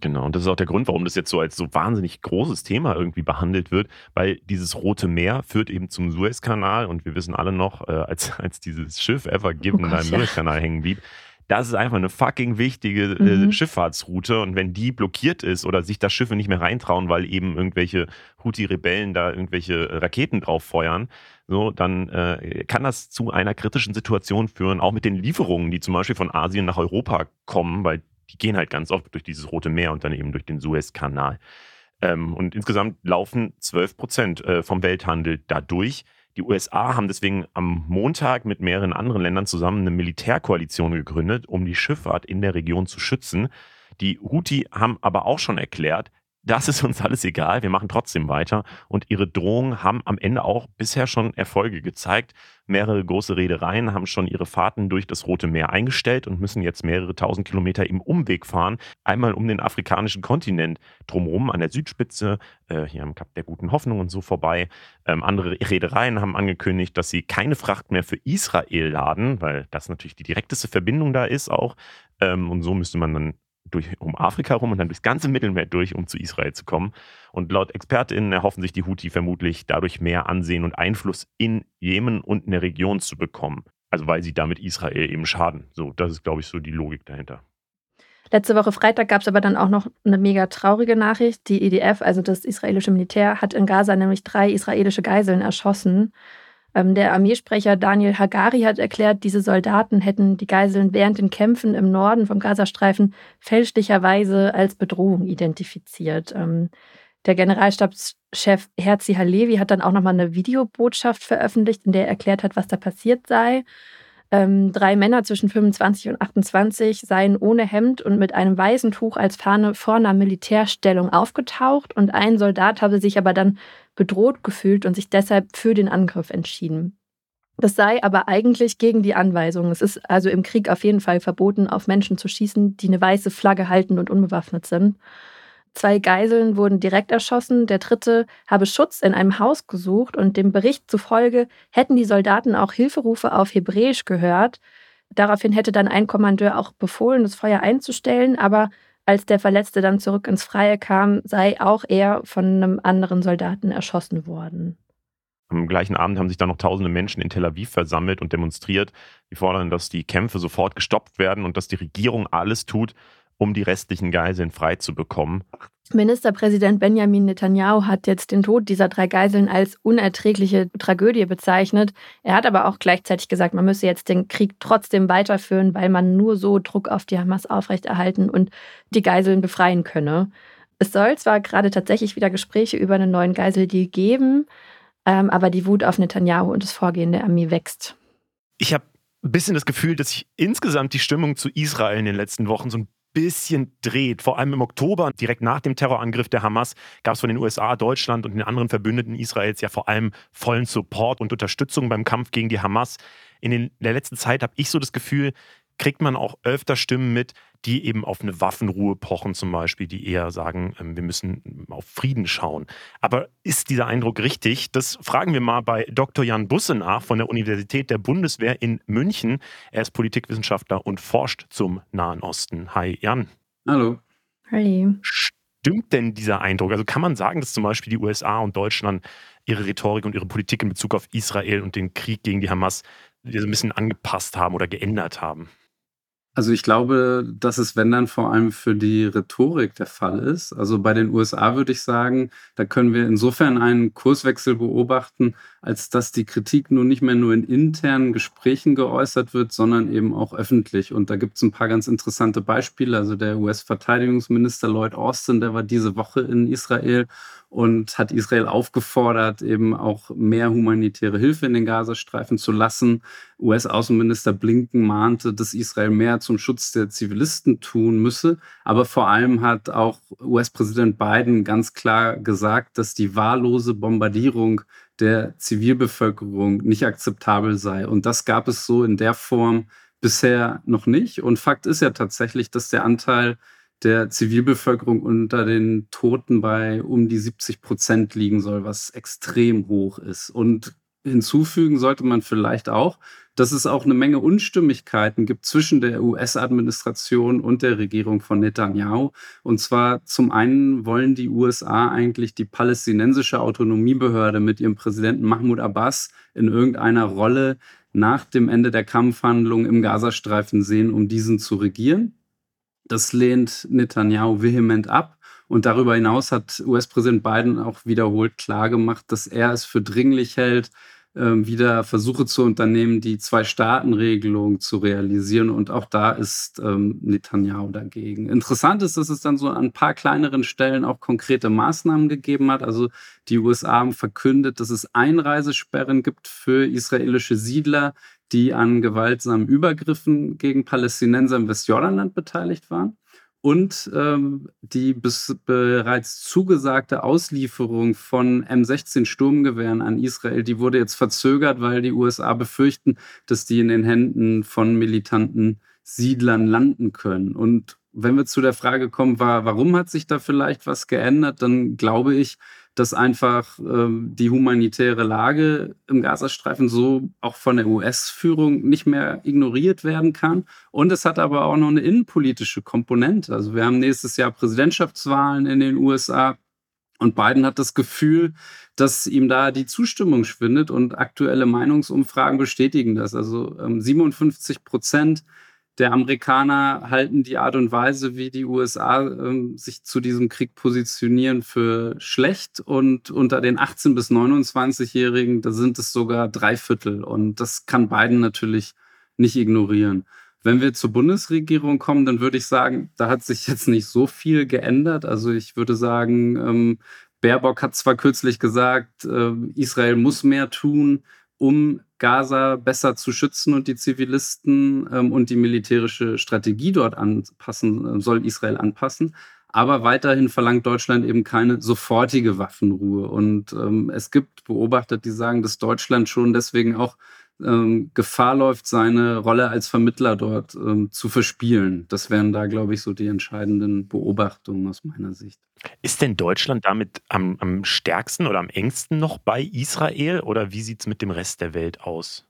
Genau, und das ist auch der Grund, warum das jetzt so als so wahnsinnig großes Thema irgendwie behandelt wird, weil dieses Rote Meer führt eben zum Suezkanal und wir wissen alle noch, äh, als, als dieses Schiff Ever Given oh da im Suezkanal hängen blieb, das ist einfach eine fucking wichtige äh, mhm. Schifffahrtsroute. Und wenn die blockiert ist oder sich da Schiffe nicht mehr reintrauen, weil eben irgendwelche Houthi-Rebellen da irgendwelche Raketen drauf feuern, so, dann äh, kann das zu einer kritischen Situation führen, auch mit den Lieferungen, die zum Beispiel von Asien nach Europa kommen, weil die gehen halt ganz oft durch dieses Rote Meer und dann eben durch den Suezkanal. Ähm, und insgesamt laufen 12 Prozent äh, vom Welthandel dadurch. Die USA haben deswegen am Montag mit mehreren anderen Ländern zusammen eine Militärkoalition gegründet, um die Schifffahrt in der Region zu schützen. Die Houthi haben aber auch schon erklärt, das ist uns alles egal, wir machen trotzdem weiter. Und ihre Drohungen haben am Ende auch bisher schon Erfolge gezeigt. Mehrere große Reedereien haben schon ihre Fahrten durch das Rote Meer eingestellt und müssen jetzt mehrere tausend Kilometer im Umweg fahren. Einmal um den afrikanischen Kontinent drumherum an der Südspitze, äh, hier am Kap der Guten Hoffnung und so vorbei. Ähm, andere Reedereien haben angekündigt, dass sie keine Fracht mehr für Israel laden, weil das natürlich die direkteste Verbindung da ist auch. Ähm, und so müsste man dann durch, um Afrika rum und dann durchs ganze Mittelmeer durch, um zu Israel zu kommen. Und laut ExpertInnen erhoffen sich die Houthi vermutlich dadurch mehr Ansehen und Einfluss in Jemen und in der Region zu bekommen. Also weil sie damit Israel eben schaden. So, das ist, glaube ich, so die Logik dahinter. Letzte Woche Freitag gab es aber dann auch noch eine mega traurige Nachricht. Die EDF, also das israelische Militär, hat in Gaza nämlich drei israelische Geiseln erschossen. Ähm, der Armeesprecher Daniel Hagari hat erklärt, diese Soldaten hätten die Geiseln während den Kämpfen im Norden vom Gazastreifen fälschlicherweise als Bedrohung identifiziert. Ähm, der Generalstabschef Herzi Halevi hat dann auch nochmal eine Videobotschaft veröffentlicht, in der er erklärt hat, was da passiert sei. Ähm, drei Männer zwischen 25 und 28 seien ohne Hemd und mit einem weißen Tuch als Fahne vor einer Militärstellung aufgetaucht und ein Soldat habe sich aber dann bedroht gefühlt und sich deshalb für den Angriff entschieden. Das sei aber eigentlich gegen die Anweisung. Es ist also im Krieg auf jeden Fall verboten, auf Menschen zu schießen, die eine weiße Flagge halten und unbewaffnet sind. Zwei Geiseln wurden direkt erschossen, der dritte habe Schutz in einem Haus gesucht und dem Bericht zufolge hätten die Soldaten auch Hilferufe auf Hebräisch gehört. Daraufhin hätte dann ein Kommandeur auch befohlen, das Feuer einzustellen, aber als der Verletzte dann zurück ins Freie kam, sei auch er von einem anderen Soldaten erschossen worden. Am gleichen Abend haben sich dann noch tausende Menschen in Tel Aviv versammelt und demonstriert. Die fordern, dass die Kämpfe sofort gestoppt werden und dass die Regierung alles tut, um die restlichen Geiseln frei zu bekommen. Ministerpräsident Benjamin Netanyahu hat jetzt den Tod dieser drei Geiseln als unerträgliche Tragödie bezeichnet. Er hat aber auch gleichzeitig gesagt, man müsse jetzt den Krieg trotzdem weiterführen, weil man nur so Druck auf die Hamas aufrechterhalten und die Geiseln befreien könne. Es soll zwar gerade tatsächlich wieder Gespräche über einen neuen Geiseldeal geben, ähm, aber die Wut auf Netanyahu und das Vorgehen der Armee wächst. Ich habe ein bisschen das Gefühl, dass sich insgesamt die Stimmung zu Israel in den letzten Wochen so ein bisschen dreht. Vor allem im Oktober, direkt nach dem Terrorangriff der Hamas, gab es von den USA, Deutschland und den anderen Verbündeten Israels ja vor allem vollen Support und Unterstützung beim Kampf gegen die Hamas. In, den, in der letzten Zeit habe ich so das Gefühl, kriegt man auch öfter Stimmen mit, die eben auf eine Waffenruhe pochen zum Beispiel, die eher sagen, ähm, wir müssen auf Frieden schauen. Aber ist dieser Eindruck richtig? Das fragen wir mal bei Dr. Jan Busse nach von der Universität der Bundeswehr in München. Er ist Politikwissenschaftler und forscht zum Nahen Osten. Hi Jan. Hallo. Hi. Stimmt denn dieser Eindruck? Also kann man sagen, dass zum Beispiel die USA und Deutschland ihre Rhetorik und ihre Politik in Bezug auf Israel und den Krieg gegen die Hamas so ein bisschen angepasst haben oder geändert haben? Also ich glaube, dass es, wenn dann vor allem für die Rhetorik der Fall ist. Also bei den USA würde ich sagen, da können wir insofern einen Kurswechsel beobachten, als dass die Kritik nun nicht mehr nur in internen Gesprächen geäußert wird, sondern eben auch öffentlich. Und da gibt es ein paar ganz interessante Beispiele. Also der US-Verteidigungsminister Lloyd Austin, der war diese Woche in Israel und hat Israel aufgefordert, eben auch mehr humanitäre Hilfe in den Gazastreifen zu lassen. US-Außenminister Blinken mahnte, dass Israel mehr zum Schutz der Zivilisten tun müsse. Aber vor allem hat auch US-Präsident Biden ganz klar gesagt, dass die wahllose Bombardierung der Zivilbevölkerung nicht akzeptabel sei. Und das gab es so in der Form bisher noch nicht. Und Fakt ist ja tatsächlich, dass der Anteil der Zivilbevölkerung unter den Toten bei um die 70 Prozent liegen soll, was extrem hoch ist. Und hinzufügen sollte man vielleicht auch, dass es auch eine Menge Unstimmigkeiten gibt zwischen der US-Administration und der Regierung von Netanyahu. Und zwar zum einen wollen die USA eigentlich die palästinensische Autonomiebehörde mit ihrem Präsidenten Mahmoud Abbas in irgendeiner Rolle nach dem Ende der Kampfhandlungen im Gazastreifen sehen, um diesen zu regieren. Das lehnt Netanyahu vehement ab. Und darüber hinaus hat US-Präsident Biden auch wiederholt klargemacht, dass er es für dringlich hält, ähm, wieder Versuche zu unternehmen, die Zwei-Staaten-Regelung zu realisieren. Und auch da ist ähm, Netanyahu dagegen. Interessant ist, dass es dann so an ein paar kleineren Stellen auch konkrete Maßnahmen gegeben hat. Also die USA haben verkündet, dass es Einreisesperren gibt für israelische Siedler, die an gewaltsamen Übergriffen gegen Palästinenser im Westjordanland beteiligt waren. Und ähm, die bis, bereits zugesagte Auslieferung von M16 Sturmgewehren an Israel, die wurde jetzt verzögert, weil die USA befürchten, dass die in den Händen von militanten Siedlern landen können. Und wenn wir zu der Frage kommen, war, warum hat sich da vielleicht was geändert, dann glaube ich, dass einfach ähm, die humanitäre Lage im Gazastreifen so auch von der US-Führung nicht mehr ignoriert werden kann. Und es hat aber auch noch eine innenpolitische Komponente. Also wir haben nächstes Jahr Präsidentschaftswahlen in den USA. Und Biden hat das Gefühl, dass ihm da die Zustimmung schwindet und aktuelle Meinungsumfragen bestätigen das. Also ähm, 57 Prozent der Amerikaner halten die Art und Weise, wie die USA ähm, sich zu diesem Krieg positionieren, für schlecht. Und unter den 18- bis 29-Jährigen, da sind es sogar drei Viertel. Und das kann Biden natürlich nicht ignorieren. Wenn wir zur Bundesregierung kommen, dann würde ich sagen, da hat sich jetzt nicht so viel geändert. Also ich würde sagen, ähm, Baerbock hat zwar kürzlich gesagt, äh, Israel muss mehr tun, um Gaza besser zu schützen und die Zivilisten ähm, und die militärische Strategie dort anpassen, äh, soll Israel anpassen. Aber weiterhin verlangt Deutschland eben keine sofortige Waffenruhe. Und ähm, es gibt Beobachter, die sagen, dass Deutschland schon deswegen auch ähm, Gefahr läuft, seine Rolle als Vermittler dort ähm, zu verspielen. Das wären da, glaube ich, so die entscheidenden Beobachtungen aus meiner Sicht. Ist denn Deutschland damit am, am stärksten oder am engsten noch bei Israel oder wie sieht es mit dem Rest der Welt aus?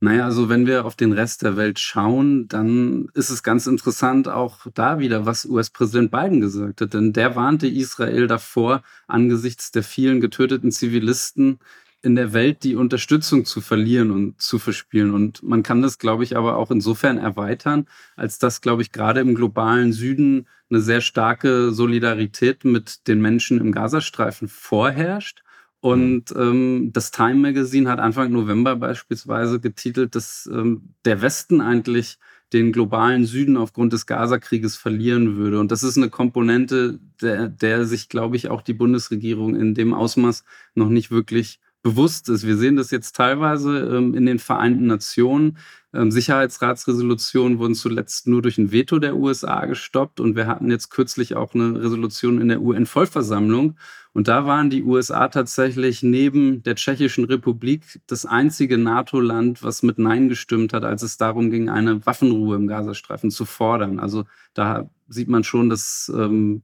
Naja, also wenn wir auf den Rest der Welt schauen, dann ist es ganz interessant auch da wieder, was US-Präsident Biden gesagt hat. Denn der warnte Israel davor, angesichts der vielen getöteten Zivilisten in der Welt die Unterstützung zu verlieren und zu verspielen. Und man kann das, glaube ich, aber auch insofern erweitern, als dass, glaube ich, gerade im globalen Süden eine sehr starke Solidarität mit den Menschen im Gazastreifen vorherrscht. Und ähm, das Time Magazine hat Anfang November beispielsweise getitelt, dass ähm, der Westen eigentlich den globalen Süden aufgrund des Gazakrieges verlieren würde. Und das ist eine Komponente, der, der sich, glaube ich, auch die Bundesregierung in dem Ausmaß noch nicht wirklich bewusst ist. Wir sehen das jetzt teilweise ähm, in den Vereinten Nationen. Ähm, Sicherheitsratsresolutionen wurden zuletzt nur durch ein Veto der USA gestoppt und wir hatten jetzt kürzlich auch eine Resolution in der UN-Vollversammlung. Und da waren die USA tatsächlich neben der Tschechischen Republik das einzige NATO-Land, was mit Nein gestimmt hat, als es darum ging, eine Waffenruhe im Gazastreifen zu fordern. Also da sieht man schon, dass ähm,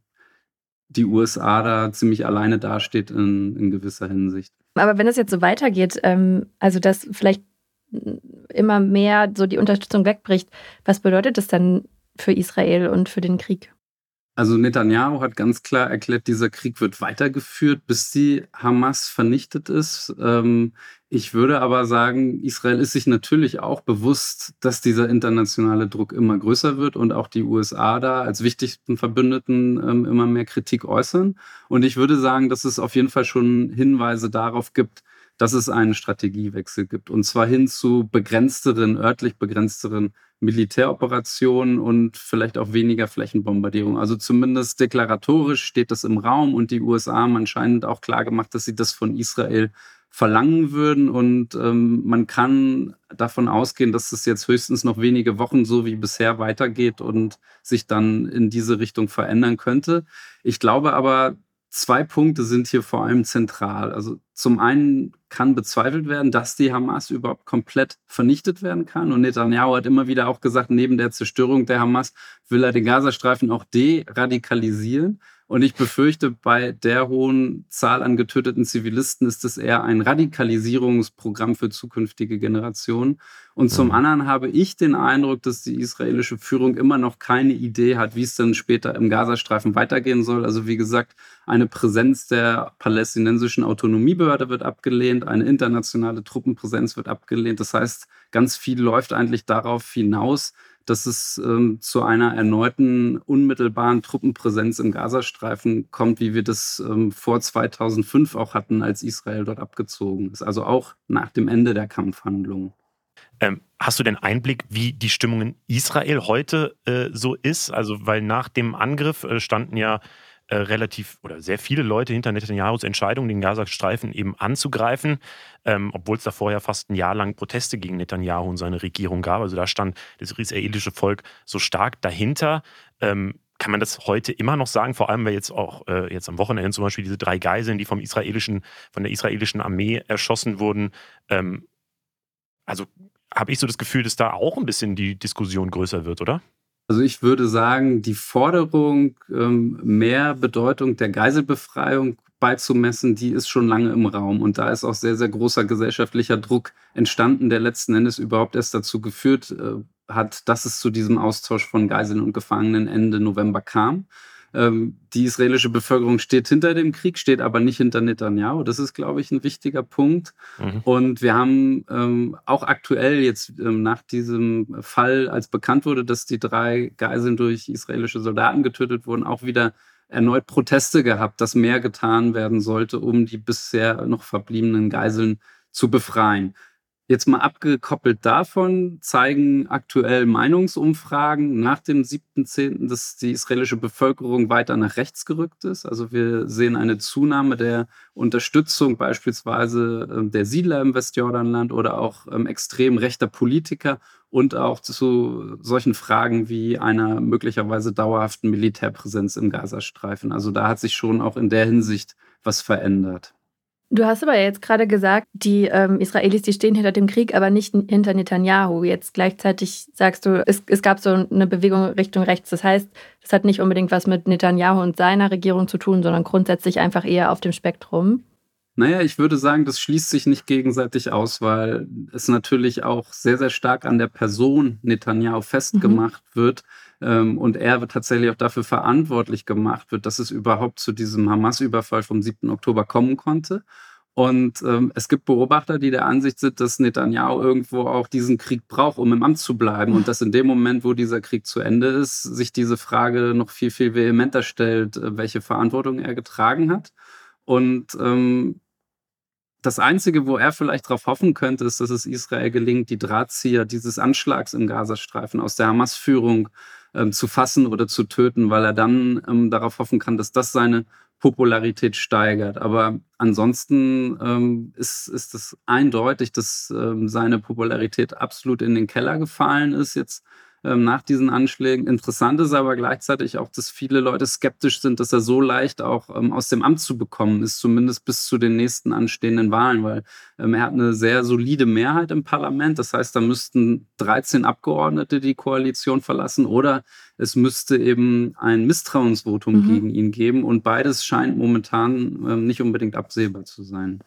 die USA da ziemlich alleine dasteht in, in gewisser Hinsicht. Aber wenn es jetzt so weitergeht, ähm, also dass vielleicht immer mehr so die Unterstützung wegbricht, was bedeutet das dann für Israel und für den Krieg? Also Netanyahu hat ganz klar erklärt, dieser Krieg wird weitergeführt, bis die Hamas vernichtet ist. Ähm, ich würde aber sagen, Israel ist sich natürlich auch bewusst, dass dieser internationale Druck immer größer wird und auch die USA da als wichtigsten Verbündeten ähm, immer mehr Kritik äußern. Und ich würde sagen, dass es auf jeden Fall schon Hinweise darauf gibt, dass es einen Strategiewechsel gibt. Und zwar hin zu begrenzteren, örtlich begrenzteren Militäroperationen und vielleicht auch weniger Flächenbombardierung. Also zumindest deklaratorisch steht das im Raum und die USA haben anscheinend auch klar gemacht, dass sie das von Israel verlangen würden. Und ähm, man kann davon ausgehen, dass es jetzt höchstens noch wenige Wochen so wie bisher weitergeht und sich dann in diese Richtung verändern könnte. Ich glaube aber, zwei Punkte sind hier vor allem zentral. Also zum einen kann bezweifelt werden, dass die Hamas überhaupt komplett vernichtet werden kann. Und Netanyahu hat immer wieder auch gesagt, neben der Zerstörung der Hamas will er den Gazastreifen auch deradikalisieren. Und ich befürchte, bei der hohen Zahl an getöteten Zivilisten ist es eher ein Radikalisierungsprogramm für zukünftige Generationen. Und zum mhm. anderen habe ich den Eindruck, dass die israelische Führung immer noch keine Idee hat, wie es dann später im Gazastreifen weitergehen soll. Also wie gesagt, eine Präsenz der palästinensischen Autonomiebehörde wird abgelehnt, eine internationale Truppenpräsenz wird abgelehnt. Das heißt, ganz viel läuft eigentlich darauf hinaus, dass es ähm, zu einer erneuten unmittelbaren Truppenpräsenz im Gazastreifen kommt, wie wir das ähm, vor 2005 auch hatten, als Israel dort abgezogen ist. Also auch nach dem Ende der Kampfhandlungen. Ähm, hast du denn Einblick, wie die Stimmung in Israel heute äh, so ist? Also, weil nach dem Angriff äh, standen ja äh, relativ oder sehr viele Leute hinter Netanyahus Entscheidung, den Gazastreifen eben anzugreifen, ähm, obwohl es da vorher fast ein Jahr lang Proteste gegen Netanyahu und seine Regierung gab. Also da stand das israelische Volk so stark dahinter. Ähm, kann man das heute immer noch sagen, vor allem weil jetzt auch äh, jetzt am Wochenende zum Beispiel diese drei Geiseln, die vom israelischen, von der israelischen Armee erschossen wurden. Ähm, also habe ich so das Gefühl, dass da auch ein bisschen die Diskussion größer wird, oder? Also ich würde sagen, die Forderung, ähm, mehr Bedeutung der Geiselbefreiung beizumessen, die ist schon lange im Raum. Und da ist auch sehr, sehr großer gesellschaftlicher Druck entstanden, der letzten Endes überhaupt erst dazu geführt äh, hat, dass es zu diesem Austausch von Geiseln und Gefangenen Ende November kam. Ähm, die israelische Bevölkerung steht hinter dem Krieg, steht aber nicht hinter Netanyahu. Das ist, glaube ich, ein wichtiger Punkt. Mhm. Und wir haben ähm, auch aktuell jetzt ähm, nach diesem Fall, als bekannt wurde, dass die drei Geiseln durch israelische Soldaten getötet wurden, auch wieder erneut Proteste gehabt, dass mehr getan werden sollte, um die bisher noch verbliebenen Geiseln zu befreien. Jetzt mal abgekoppelt davon zeigen aktuell Meinungsumfragen nach dem 7.10., dass die israelische Bevölkerung weiter nach rechts gerückt ist. Also wir sehen eine Zunahme der Unterstützung beispielsweise ähm, der Siedler im Westjordanland oder auch ähm, extrem rechter Politiker und auch zu solchen Fragen wie einer möglicherweise dauerhaften Militärpräsenz im Gazastreifen. Also da hat sich schon auch in der Hinsicht was verändert. Du hast aber jetzt gerade gesagt, die ähm, Israelis, die stehen hinter dem Krieg, aber nicht hinter Netanyahu. Jetzt gleichzeitig sagst du, es, es gab so eine Bewegung Richtung rechts. Das heißt, das hat nicht unbedingt was mit Netanyahu und seiner Regierung zu tun, sondern grundsätzlich einfach eher auf dem Spektrum. Naja, ich würde sagen, das schließt sich nicht gegenseitig aus, weil es natürlich auch sehr, sehr stark an der Person Netanyahu festgemacht mhm. wird und er tatsächlich auch dafür verantwortlich gemacht wird, dass es überhaupt zu diesem Hamas-Überfall vom 7. Oktober kommen konnte. Und ähm, es gibt Beobachter, die der Ansicht sind, dass Netanyahu irgendwo auch diesen Krieg braucht, um im Amt zu bleiben. Und dass in dem Moment, wo dieser Krieg zu Ende ist, sich diese Frage noch viel, viel vehementer stellt, äh, welche Verantwortung er getragen hat. Und ähm, das Einzige, wo er vielleicht darauf hoffen könnte, ist, dass es Israel gelingt, die Drahtzieher dieses Anschlags im Gazastreifen aus der Hamas-Führung ähm, zu fassen oder zu töten, weil er dann ähm, darauf hoffen kann, dass das seine Popularität steigert. Aber ansonsten ähm, ist, ist es eindeutig, dass ähm, seine Popularität absolut in den Keller gefallen ist jetzt nach diesen Anschlägen. Interessant ist aber gleichzeitig auch, dass viele Leute skeptisch sind, dass er so leicht auch ähm, aus dem Amt zu bekommen ist, zumindest bis zu den nächsten anstehenden Wahlen, weil ähm, er hat eine sehr solide Mehrheit im Parlament. Das heißt, da müssten 13 Abgeordnete die Koalition verlassen oder es müsste eben ein Misstrauensvotum mhm. gegen ihn geben. Und beides scheint momentan ähm, nicht unbedingt absehbar zu sein.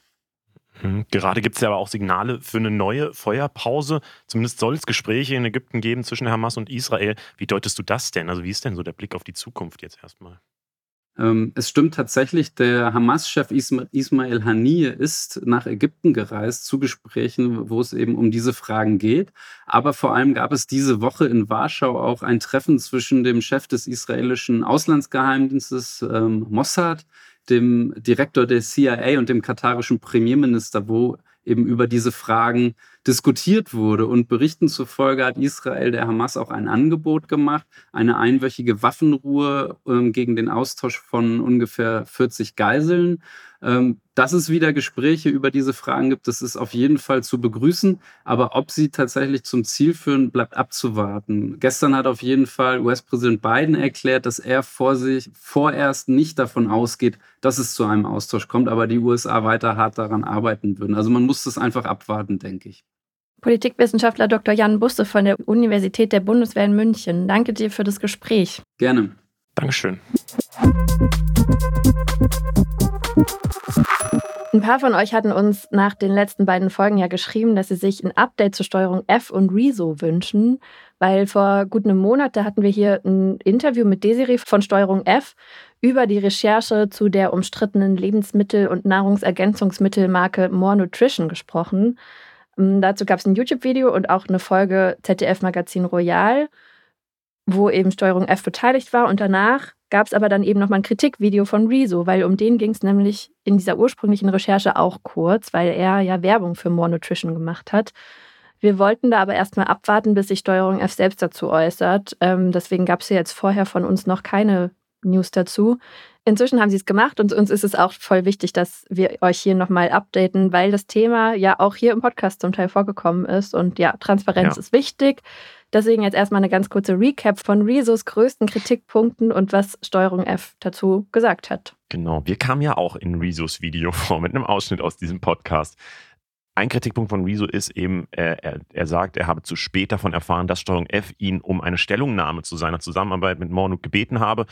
Mhm. Gerade gibt es ja aber auch Signale für eine neue Feuerpause. Zumindest soll es Gespräche in Ägypten geben zwischen Hamas und Israel. Wie deutest du das denn? Also wie ist denn so der Blick auf die Zukunft jetzt erstmal? Ähm, es stimmt tatsächlich, der Hamas-Chef Ismail Haniyeh ist nach Ägypten gereist zu Gesprächen, wo es eben um diese Fragen geht. Aber vor allem gab es diese Woche in Warschau auch ein Treffen zwischen dem Chef des israelischen Auslandsgeheimdienstes ähm, Mossad, dem Direktor der CIA und dem katarischen Premierminister, wo eben über diese Fragen diskutiert wurde. Und Berichten zufolge hat Israel der Hamas auch ein Angebot gemacht, eine einwöchige Waffenruhe ähm, gegen den Austausch von ungefähr 40 Geiseln. Ähm, dass es wieder Gespräche über diese Fragen gibt, das ist auf jeden Fall zu begrüßen. Aber ob sie tatsächlich zum Ziel führen, bleibt abzuwarten. Gestern hat auf jeden Fall US-Präsident Biden erklärt, dass er vor sich vorerst nicht davon ausgeht, dass es zu einem Austausch kommt, aber die USA weiter hart daran arbeiten würden. Also man muss das einfach abwarten, denke ich. Politikwissenschaftler Dr. Jan Busse von der Universität der Bundeswehr in München. Danke dir für das Gespräch. Gerne. Dankeschön. Ein paar von euch hatten uns nach den letzten beiden Folgen ja geschrieben, dass sie sich ein Update zur Steuerung F und Rezo wünschen, weil vor gut einem Monat, da hatten wir hier ein Interview mit Desiree von Steuerung F über die Recherche zu der umstrittenen Lebensmittel- und Nahrungsergänzungsmittelmarke More Nutrition gesprochen. Ähm, dazu gab es ein YouTube-Video und auch eine Folge ZDF-Magazin Royal, wo eben Steuerung F beteiligt war. Und danach gab es aber dann eben nochmal ein Kritikvideo von Rezo, weil um den ging es nämlich in dieser ursprünglichen Recherche auch kurz, weil er ja Werbung für More Nutrition gemacht hat. Wir wollten da aber erstmal abwarten, bis sich Steuerung F selbst dazu äußert. Ähm, deswegen gab es ja jetzt vorher von uns noch keine News dazu. Inzwischen haben sie es gemacht und uns ist es auch voll wichtig, dass wir euch hier nochmal updaten, weil das Thema ja auch hier im Podcast zum Teil vorgekommen ist. Und ja, Transparenz ja. ist wichtig. Deswegen jetzt erstmal eine ganz kurze Recap von Rezos größten Kritikpunkten und was Steuerung F dazu gesagt hat. Genau, wir kamen ja auch in Rezos Video vor mit einem Ausschnitt aus diesem Podcast. Ein Kritikpunkt von Rezo ist eben, er, er, er, sagt, er habe zu spät davon erfahren, dass Steuerung F ihn um eine Stellungnahme zu seiner Zusammenarbeit mit Mornuk gebeten habe.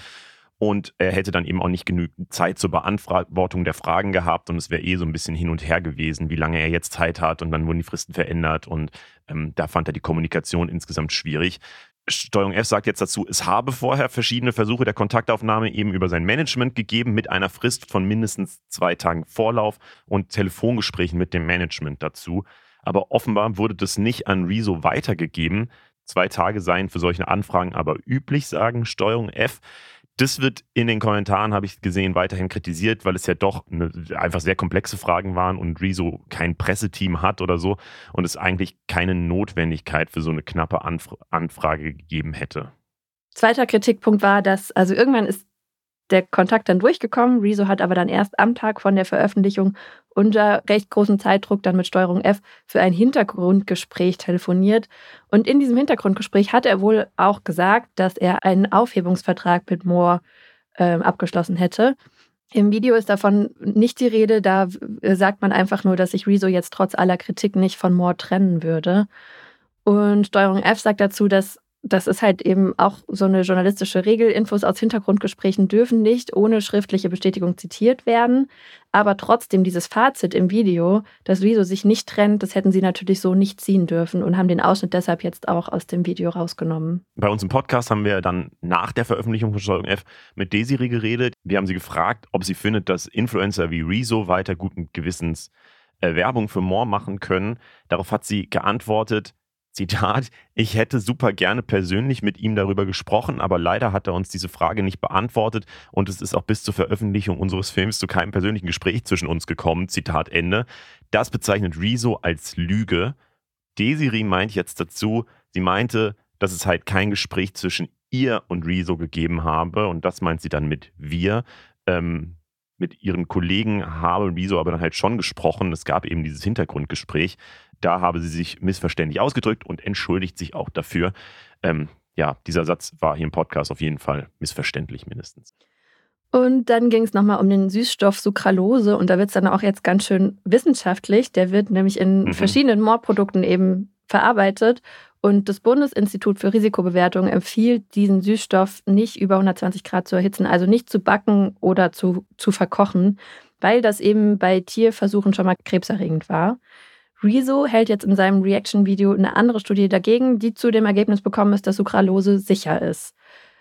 Und er hätte dann eben auch nicht genügend Zeit zur Beantwortung der Fragen gehabt und es wäre eh so ein bisschen hin und her gewesen, wie lange er jetzt Zeit hat und dann wurden die Fristen verändert und ähm, da fand er die Kommunikation insgesamt schwierig. Steuerung F sagt jetzt dazu, es habe vorher verschiedene Versuche der Kontaktaufnahme eben über sein Management gegeben mit einer Frist von mindestens zwei Tagen Vorlauf und Telefongesprächen mit dem Management dazu. Aber offenbar wurde das nicht an Rezo weitergegeben. Zwei Tage seien für solche Anfragen aber üblich, sagen Steuerung F. Das wird in den Kommentaren, habe ich gesehen, weiterhin kritisiert, weil es ja doch eine, einfach sehr komplexe Fragen waren und Rezo kein Presseteam hat oder so und es eigentlich keine Notwendigkeit für so eine knappe Anf Anfrage gegeben hätte. Zweiter Kritikpunkt war, dass also irgendwann ist der Kontakt dann durchgekommen. Rezo hat aber dann erst am Tag von der Veröffentlichung unter recht großem Zeitdruck dann mit Steuerung F für ein Hintergrundgespräch telefoniert. Und in diesem Hintergrundgespräch hat er wohl auch gesagt, dass er einen Aufhebungsvertrag mit Moore äh, abgeschlossen hätte. Im Video ist davon nicht die Rede, da sagt man einfach nur, dass sich Rezo jetzt trotz aller Kritik nicht von Moore trennen würde. Und Steuerung F sagt dazu, dass das ist halt eben auch so eine journalistische Regel. Infos aus Hintergrundgesprächen dürfen nicht ohne schriftliche Bestätigung zitiert werden. Aber trotzdem dieses Fazit im Video, dass Wieso sich nicht trennt, das hätten sie natürlich so nicht ziehen dürfen und haben den Ausschnitt deshalb jetzt auch aus dem Video rausgenommen. Bei uns im Podcast haben wir dann nach der Veröffentlichung von Steuerung F mit Desiree geredet. Wir haben sie gefragt, ob sie findet, dass Influencer wie Rezo weiter guten Gewissens äh, Werbung für More machen können. Darauf hat sie geantwortet, Zitat, ich hätte super gerne persönlich mit ihm darüber gesprochen, aber leider hat er uns diese Frage nicht beantwortet und es ist auch bis zur Veröffentlichung unseres Films zu keinem persönlichen Gespräch zwischen uns gekommen. Zitat Ende. Das bezeichnet Rezo als Lüge. Desiree meint jetzt dazu, sie meinte, dass es halt kein Gespräch zwischen ihr und Rezo gegeben habe und das meint sie dann mit wir. Ähm, mit ihren Kollegen habe Rezo aber dann halt schon gesprochen. Es gab eben dieses Hintergrundgespräch. Da habe sie sich missverständlich ausgedrückt und entschuldigt sich auch dafür. Ähm, ja, dieser Satz war hier im Podcast auf jeden Fall missverständlich mindestens. Und dann ging es nochmal um den Süßstoff Sucralose und da wird es dann auch jetzt ganz schön wissenschaftlich. Der wird nämlich in mhm. verschiedenen Mordprodukten eben verarbeitet und das Bundesinstitut für Risikobewertung empfiehlt, diesen Süßstoff nicht über 120 Grad zu erhitzen, also nicht zu backen oder zu, zu verkochen, weil das eben bei Tierversuchen schon mal krebserregend war. Rezo hält jetzt in seinem Reaction-Video eine andere Studie dagegen, die zu dem Ergebnis bekommen ist, dass Sucralose sicher ist.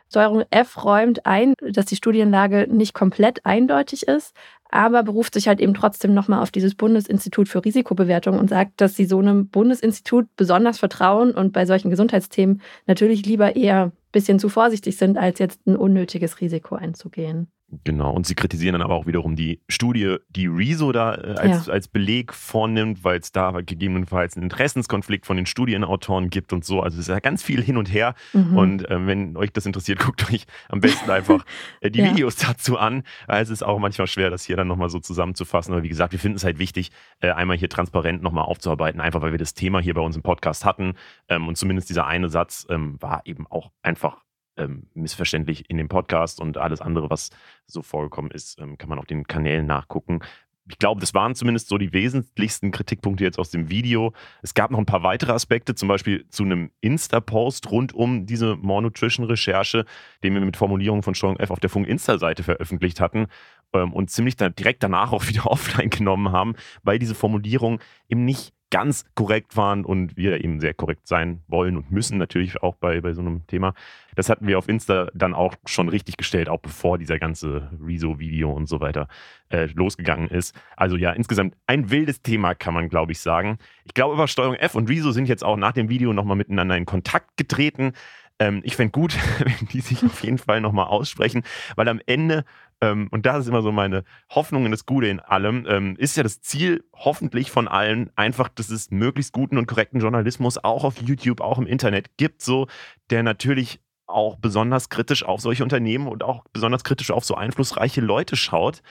Steuerung F räumt ein, dass die Studienlage nicht komplett eindeutig ist, aber beruft sich halt eben trotzdem nochmal auf dieses Bundesinstitut für Risikobewertung und sagt, dass sie so einem Bundesinstitut besonders vertrauen und bei solchen Gesundheitsthemen natürlich lieber eher ein bisschen zu vorsichtig sind, als jetzt ein unnötiges Risiko einzugehen. Genau, und sie kritisieren dann aber auch wiederum die Studie, die Rezo da äh, als, ja. als Beleg vornimmt, weil es da gegebenenfalls einen Interessenskonflikt von den Studienautoren gibt und so. Also es ist ja ganz viel hin und her. Mhm. Und äh, wenn euch das interessiert, guckt euch am besten einfach äh, die ja. Videos dazu an. Es ist auch manchmal schwer, das hier dann nochmal so zusammenzufassen. Aber wie gesagt, wir finden es halt wichtig, äh, einmal hier transparent nochmal aufzuarbeiten, einfach weil wir das Thema hier bei uns im Podcast hatten. Ähm, und zumindest dieser eine Satz ähm, war eben auch einfach ähm, missverständlich in dem Podcast und alles andere, was so vorgekommen ist, ähm, kann man auf den Kanälen nachgucken. Ich glaube, das waren zumindest so die wesentlichsten Kritikpunkte jetzt aus dem Video. Es gab noch ein paar weitere Aspekte, zum Beispiel zu einem Insta-Post rund um diese More Nutrition-Recherche, den wir mit Formulierungen von Steuerung F auf der Funk-Insta-Seite veröffentlicht hatten ähm, und ziemlich da direkt danach auch wieder offline genommen haben, weil diese Formulierungen eben nicht ganz korrekt waren und wir eben sehr korrekt sein wollen und müssen natürlich auch bei, bei so einem Thema. Das hatten wir auf Insta dann auch schon richtig gestellt, auch bevor dieser ganze Rezo-Video und so weiter äh, losgegangen ist. Also ja, insgesamt ein wildes Thema, kann man glaube ich sagen. Ich glaube aber Steuerung F und Rezo sind jetzt auch nach dem Video nochmal miteinander in Kontakt getreten. Ähm, ich fände gut, wenn die sich auf jeden Fall nochmal aussprechen, weil am Ende ähm, und das ist immer so meine Hoffnung in das Gute in allem, ähm, ist ja das Ziel hoffentlich von allen einfach, dass es möglichst guten und korrekten Journalismus auch auf YouTube, auch im Internet gibt, so der natürlich auch besonders kritisch auf solche Unternehmen und auch besonders kritisch auf so einflussreiche Leute schaut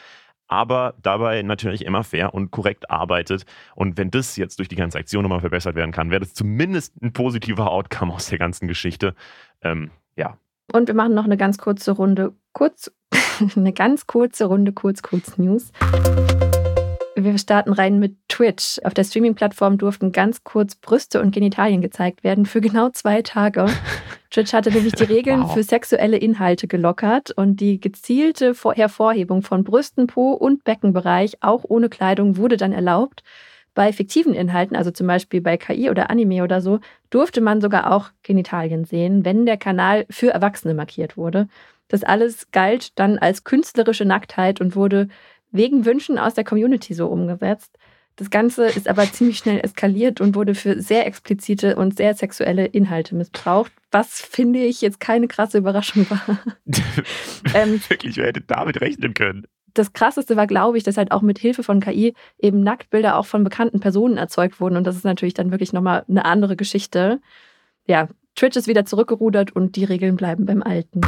aber dabei natürlich immer fair und korrekt arbeitet. Und wenn das jetzt durch die ganze Aktion nochmal verbessert werden kann, wäre das zumindest ein positiver Outcome aus der ganzen Geschichte. Ähm, ja. Und wir machen noch eine ganz kurze Runde kurz, eine ganz kurze Runde Kurz, Kurz News. Wir starten rein mit Twitch. Auf der Streaming-Plattform durften ganz kurz Brüste und Genitalien gezeigt werden für genau zwei Tage. Twitch hatte nämlich die Regeln wow. für sexuelle Inhalte gelockert und die gezielte Hervorhebung von Brüsten, Po und Beckenbereich, auch ohne Kleidung, wurde dann erlaubt. Bei fiktiven Inhalten, also zum Beispiel bei KI oder Anime oder so, durfte man sogar auch Genitalien sehen, wenn der Kanal für Erwachsene markiert wurde. Das alles galt dann als künstlerische Nacktheit und wurde wegen Wünschen aus der Community so umgesetzt. Das Ganze ist aber ziemlich schnell eskaliert und wurde für sehr explizite und sehr sexuelle Inhalte missbraucht, was finde ich jetzt keine krasse Überraschung war. ähm, Wirklich, wer hätte damit rechnen können? Das krasseste war, glaube ich, dass halt auch mit Hilfe von KI eben Nacktbilder auch von bekannten Personen erzeugt wurden. Und das ist natürlich dann wirklich nochmal eine andere Geschichte. Ja, Twitch ist wieder zurückgerudert und die Regeln bleiben beim Alten.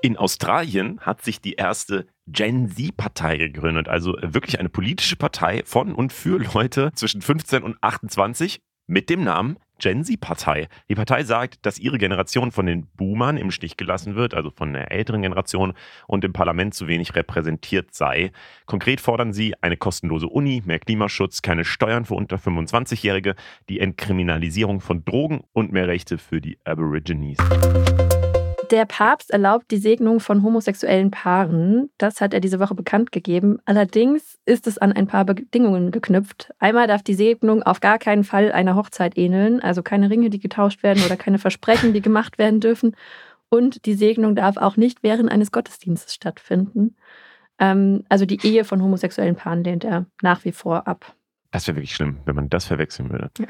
In Australien hat sich die erste Gen Z-Partei gegründet, also wirklich eine politische Partei von und für Leute zwischen 15 und 28 mit dem Namen Gen Z-Partei. Die Partei sagt, dass ihre Generation von den Boomern im Stich gelassen wird, also von der älteren Generation, und im Parlament zu wenig repräsentiert sei. Konkret fordern sie eine kostenlose Uni, mehr Klimaschutz, keine Steuern für unter 25-Jährige, die Entkriminalisierung von Drogen und mehr Rechte für die Aborigines. Der Papst erlaubt die Segnung von homosexuellen Paaren. Das hat er diese Woche bekannt gegeben. Allerdings ist es an ein paar Bedingungen geknüpft. Einmal darf die Segnung auf gar keinen Fall einer Hochzeit ähneln, also keine Ringe, die getauscht werden oder keine Versprechen, die gemacht werden dürfen. Und die Segnung darf auch nicht während eines Gottesdienstes stattfinden. Ähm, also die Ehe von homosexuellen Paaren lehnt er nach wie vor ab. Das wäre wirklich schlimm, wenn man das verwechseln würde. Ja.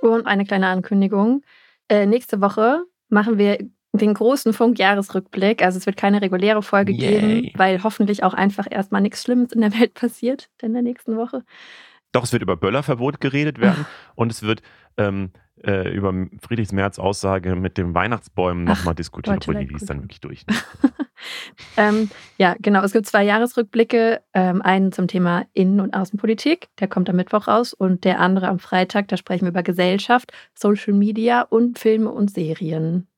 Und eine kleine Ankündigung. Äh, nächste Woche machen wir den großen Funk-Jahresrückblick. Also es wird keine reguläre Folge Yay. geben, weil hoffentlich auch einfach erstmal nichts Schlimmes in der Welt passiert in der nächsten Woche. Doch, es wird über Böllerverbot geredet werden und es wird ähm, äh, über Friedrichs Merz Aussage mit den Weihnachtsbäumen nochmal diskutiert, obwohl die ist dann wirklich durch. Ähm, ja, genau. Es gibt zwei Jahresrückblicke. Ähm, einen zum Thema Innen- und Außenpolitik, der kommt am Mittwoch raus, und der andere am Freitag. Da sprechen wir über Gesellschaft, Social Media und Filme und Serien.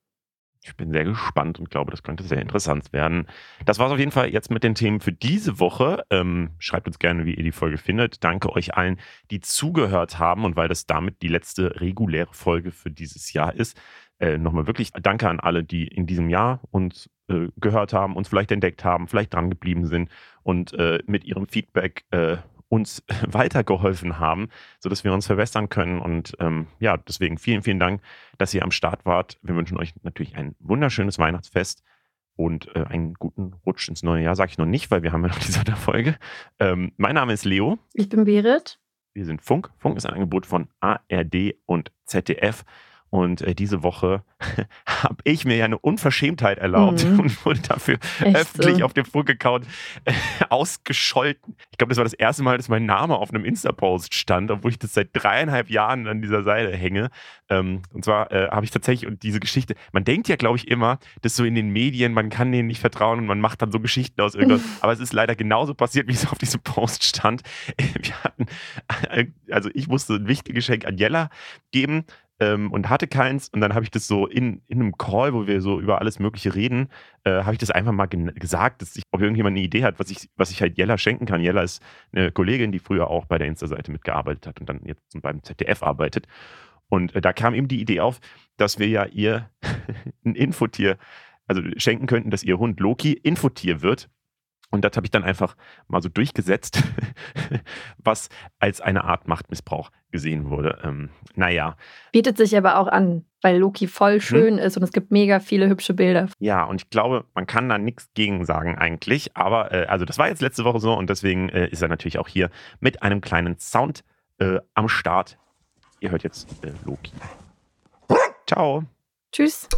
Ich bin sehr gespannt und glaube, das könnte sehr interessant werden. Das war es auf jeden Fall jetzt mit den Themen für diese Woche. Ähm, schreibt uns gerne, wie ihr die Folge findet. Danke euch allen, die zugehört haben und weil das damit die letzte reguläre Folge für dieses Jahr ist. Äh, Nochmal wirklich Danke an alle, die in diesem Jahr uns äh, gehört haben, uns vielleicht entdeckt haben, vielleicht dran geblieben sind und äh, mit ihrem Feedback äh, uns weitergeholfen haben, sodass wir uns verbessern können. Und ähm, ja, deswegen vielen, vielen Dank, dass ihr am Start wart. Wir wünschen euch natürlich ein wunderschönes Weihnachtsfest und äh, einen guten Rutsch ins neue Jahr. Sage ich noch nicht, weil wir haben ja noch diese Folge. Ähm, mein Name ist Leo. Ich bin Berit. Wir sind Funk. Funk ist ein Angebot von ARD und ZDF. Und äh, diese Woche habe ich mir ja eine Unverschämtheit erlaubt mhm. und wurde dafür Echt öffentlich so? auf dem Funk-Account äh, ausgescholten. Ich glaube, das war das erste Mal, dass mein Name auf einem Insta-Post stand, obwohl ich das seit dreieinhalb Jahren an dieser Seite hänge. Ähm, und zwar äh, habe ich tatsächlich, und diese Geschichte, man denkt ja, glaube ich, immer, dass so in den Medien, man kann denen nicht vertrauen und man macht dann so Geschichten aus irgendwas. Aber es ist leider genauso passiert, wie es auf diesem Post stand. Wir hatten, äh, also ich musste ein wichtiges Geschenk an Jella geben ähm, und hatte keins. Und dann habe ich das so in, in einem Call, wo wir so über alles Mögliche reden, äh, habe ich das einfach mal gesagt, dass ich, ob irgendjemand eine Idee hat, was ich, was ich halt Jella schenken kann. Jella ist eine Kollegin, die früher auch bei der Insta-Seite mitgearbeitet hat und dann jetzt beim ZDF arbeitet. Und äh, da kam eben die Idee auf, dass wir ja ihr ein Infotier, also schenken könnten, dass ihr Hund Loki Infotier wird. Und das habe ich dann einfach mal so durchgesetzt, was als eine Art Machtmissbrauch gesehen wurde. Ähm, naja. Bietet sich aber auch an, weil Loki voll hm? schön hm? ist und es gibt mega viele hübsche Bilder. Ja, und ich glaube, man kann da nichts gegen sagen eigentlich. Aber äh, also das war jetzt letzte Woche so und deswegen äh, ist er natürlich auch hier mit einem kleinen Sound äh, am Start. Ihr hört jetzt äh, Loki. Ciao. Tschüss.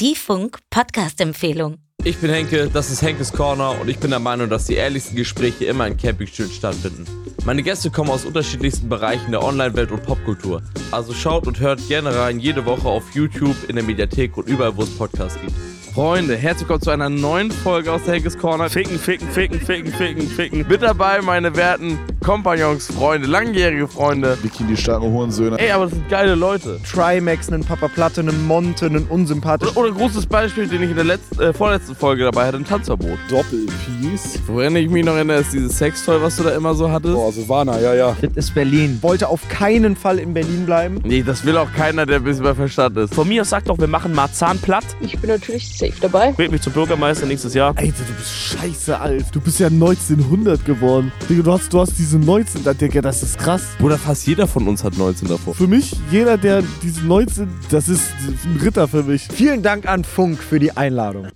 Die Funk Podcast Empfehlung. Ich bin Henke, das ist Henkes Corner und ich bin der Meinung, dass die ehrlichsten Gespräche immer in Campingstühlen stattfinden. Meine Gäste kommen aus unterschiedlichsten Bereichen der Online-Welt und Popkultur. Also schaut und hört gerne rein jede Woche auf YouTube, in der Mediathek und überall, wo es Podcasts gibt. Freunde, herzlich willkommen zu einer neuen Folge aus der Henkes Corner. Ficken, ficken, ficken, ficken, ficken, ficken. Mit dabei meine werten Kompagnons, Freunde, langjährige Freunde. Bikini starken Hurensöhne. Ey, aber das sind geile Leute. Trimax, einen Papa Platte, einen Monte, einen unsympathischen. Oder, oder ein großes Beispiel, den ich in der letzten, äh, vorletzten Folge dabei hatte, ein Tanzverbot. Doppelpiece. Woran ich mich noch erinnere, ist dieses Sextoy, was du da immer so hattest. Boah, Silvana, ja, ja. Das ist Berlin. Wollte auf keinen Fall in Berlin bleiben. Nee, das will auch keiner, der ein bisschen bei Verstand ist. Von mir aus sagt doch, wir machen Marzahn platt. Ich bin natürlich safe dabei. Wählt mich zum Bürgermeister nächstes Jahr. Alter, du bist scheiße alt. Du bist ja 1900 geworden. Digga, du hast, du hast diese 19, da, Digga, das ist krass. Bruder, fast jeder von uns hat 19 davor. Für mich, jeder, der diese 19, das ist ein Ritter für mich. Vielen Dank an Funk für die Einladung.